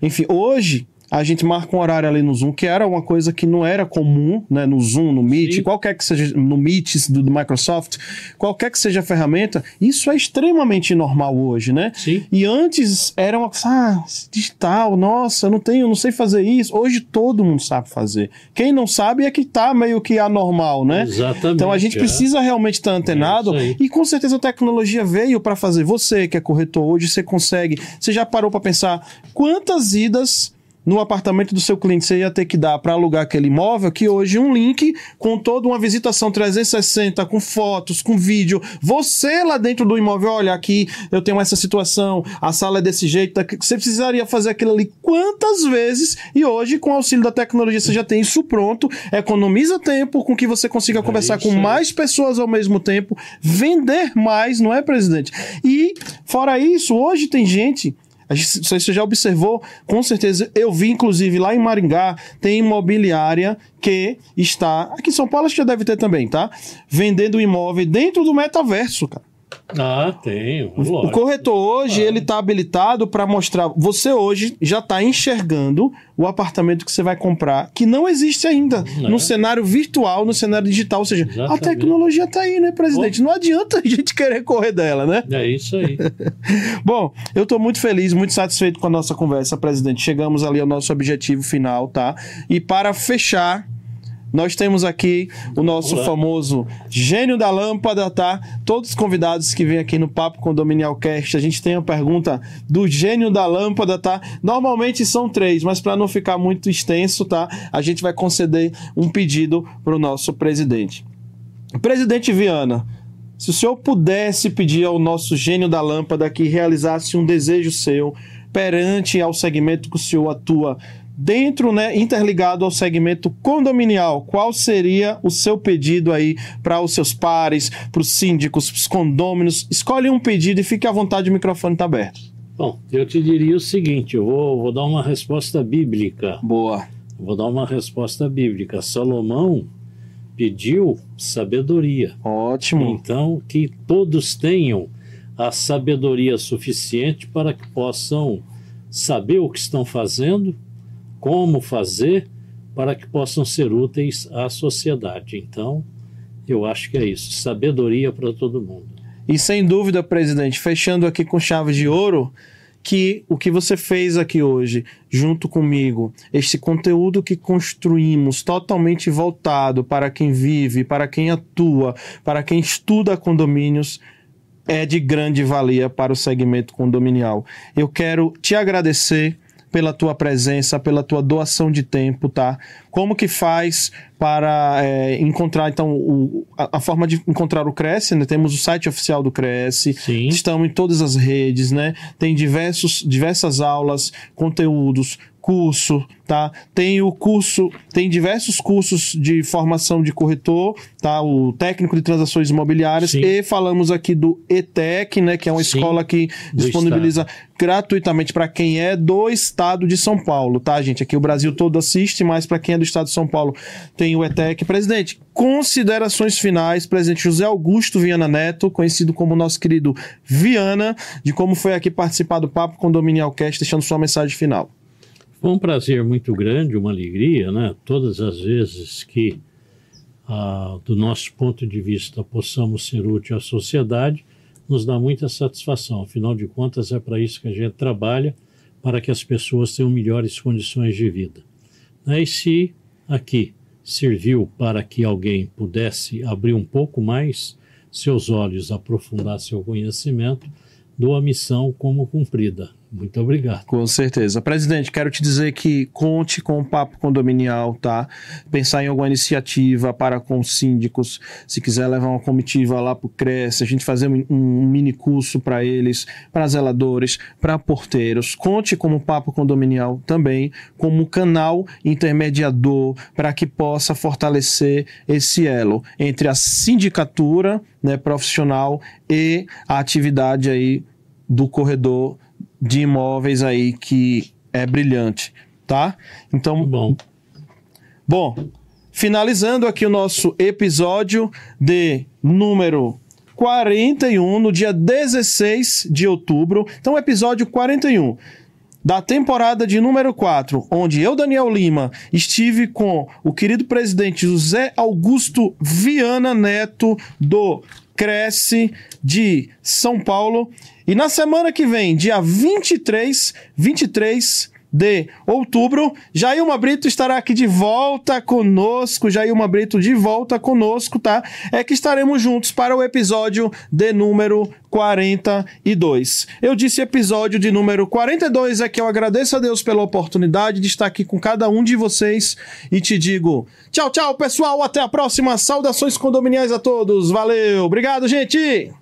Enfim, hoje a gente marca um horário ali no Zoom, que era uma coisa que não era comum, né? No Zoom, no Meet, Sim. qualquer que seja, no Meet do, do, Microsoft, qualquer que seja a ferramenta, isso é extremamente normal hoje, né? Sim. E antes era uma coisa, ah, digital, nossa, eu não tenho, não sei fazer isso. Hoje todo mundo sabe fazer. Quem não sabe é que tá meio que anormal, né? Exatamente. Então a gente é. precisa realmente estar tá antenado é e com certeza a tecnologia veio para fazer. Você que é corretor hoje, você consegue, você já parou para pensar quantas idas no apartamento do seu cliente. Você ia ter que dar para alugar aquele imóvel, que hoje um link com toda uma visitação 360, com fotos, com vídeo, você lá dentro do imóvel, olha aqui, eu tenho essa situação, a sala é desse jeito, você precisaria fazer aquilo ali quantas vezes? E hoje com o auxílio da tecnologia você já tem isso pronto, economiza tempo com que você consiga é conversar com mais pessoas ao mesmo tempo, vender mais, não é, presidente? E fora isso, hoje tem gente você já observou, com certeza. Eu vi, inclusive, lá em Maringá, tem imobiliária que está. Aqui em São Paulo acho que já deve ter também, tá? Vendendo imóvel dentro do metaverso, cara. Ah, tem. O corretor hoje, ah. ele está habilitado para mostrar. Você hoje já está enxergando o apartamento que você vai comprar, que não existe ainda é. no cenário virtual, no cenário digital. Ou seja, Exatamente. a tecnologia está aí, né, presidente? Não adianta a gente querer correr dela, né? É isso aí. Bom, eu estou muito feliz, muito satisfeito com a nossa conversa, presidente. Chegamos ali ao nosso objetivo final, tá? E para fechar nós temos aqui o nosso Olá. famoso gênio da lâmpada, tá? Todos os convidados que vêm aqui no Papo Condominial Cast, a gente tem a pergunta do gênio da lâmpada, tá? Normalmente são três, mas para não ficar muito extenso, tá? A gente vai conceder um pedido para o nosso presidente. Presidente Viana, se o senhor pudesse pedir ao nosso gênio da lâmpada que realizasse um desejo seu perante ao segmento que o senhor atua dentro, né, interligado ao segmento condominial, qual seria o seu pedido aí para os seus pares, para os síndicos, para os condôminos? Escolhe um pedido e fique à vontade, o microfone está aberto. Bom, eu te diria o seguinte: eu vou, vou dar uma resposta bíblica. Boa. Vou dar uma resposta bíblica. Salomão pediu sabedoria. Ótimo. Então, que todos tenham a sabedoria suficiente para que possam saber o que estão fazendo, como fazer, para que possam ser úteis à sociedade. Então, eu acho que é isso. Sabedoria para todo mundo. E sem dúvida, presidente, fechando aqui com chave de ouro, que o que você fez aqui hoje, junto comigo, este conteúdo que construímos totalmente voltado para quem vive, para quem atua, para quem estuda condomínios, é de grande valia para o segmento condominial. Eu quero te agradecer pela tua presença, pela tua doação de tempo, tá? Como que faz para é, encontrar, então, o, a, a, forma de encontrar o Cresce, né? Temos o site oficial do Cresce, Sim. estamos em todas as redes, né? Tem diversos, diversas aulas, conteúdos, curso, tá? Tem o curso, tem diversos cursos de formação de corretor, tá? O técnico de transações imobiliárias Sim. e falamos aqui do ETEC, né, que é uma Sim, escola que disponibiliza gratuitamente para quem é do estado de São Paulo, tá, gente? Aqui o Brasil todo assiste, mas para quem é do estado de São Paulo tem o ETEC. Presidente, considerações finais, presidente José Augusto Viana Neto, conhecido como nosso querido Viana, de como foi aqui participar do Papo Condominial Cast, deixando sua mensagem final. Foi um prazer muito grande, uma alegria, né? Todas as vezes que, ah, do nosso ponto de vista, possamos ser útil à sociedade, nos dá muita satisfação. Afinal de contas, é para isso que a gente trabalha, para que as pessoas tenham melhores condições de vida. Né? E se aqui serviu para que alguém pudesse abrir um pouco mais seus olhos, aprofundar seu conhecimento, dou a missão como cumprida. Muito obrigado. Com certeza. Presidente, quero te dizer que conte com o Papo Condominial, tá? Pensar em alguma iniciativa para com síndicos, se quiser levar uma comitiva lá para o Cresce, a gente fazer um, um mini curso para eles, para zeladores, para porteiros. Conte como Papo Condominial também, como canal intermediador para que possa fortalecer esse elo entre a sindicatura né, profissional e a atividade aí do corredor de imóveis aí que é brilhante, tá? Então, Bom, bom, finalizando aqui o nosso episódio de número 41, no dia 16 de outubro. Então, episódio 41 da temporada de número 4, onde eu, Daniel Lima, estive com o querido presidente José Augusto Viana Neto do Cresce de São Paulo. E na semana que vem, dia 23, 23 de outubro, Jailma Brito estará aqui de volta conosco. Jailma Brito de volta conosco, tá? É que estaremos juntos para o episódio de número 42. Eu disse episódio de número 42 é que eu agradeço a Deus pela oportunidade de estar aqui com cada um de vocês e te digo tchau, tchau, pessoal. Até a próxima. Saudações condominiais a todos. Valeu. Obrigado, gente.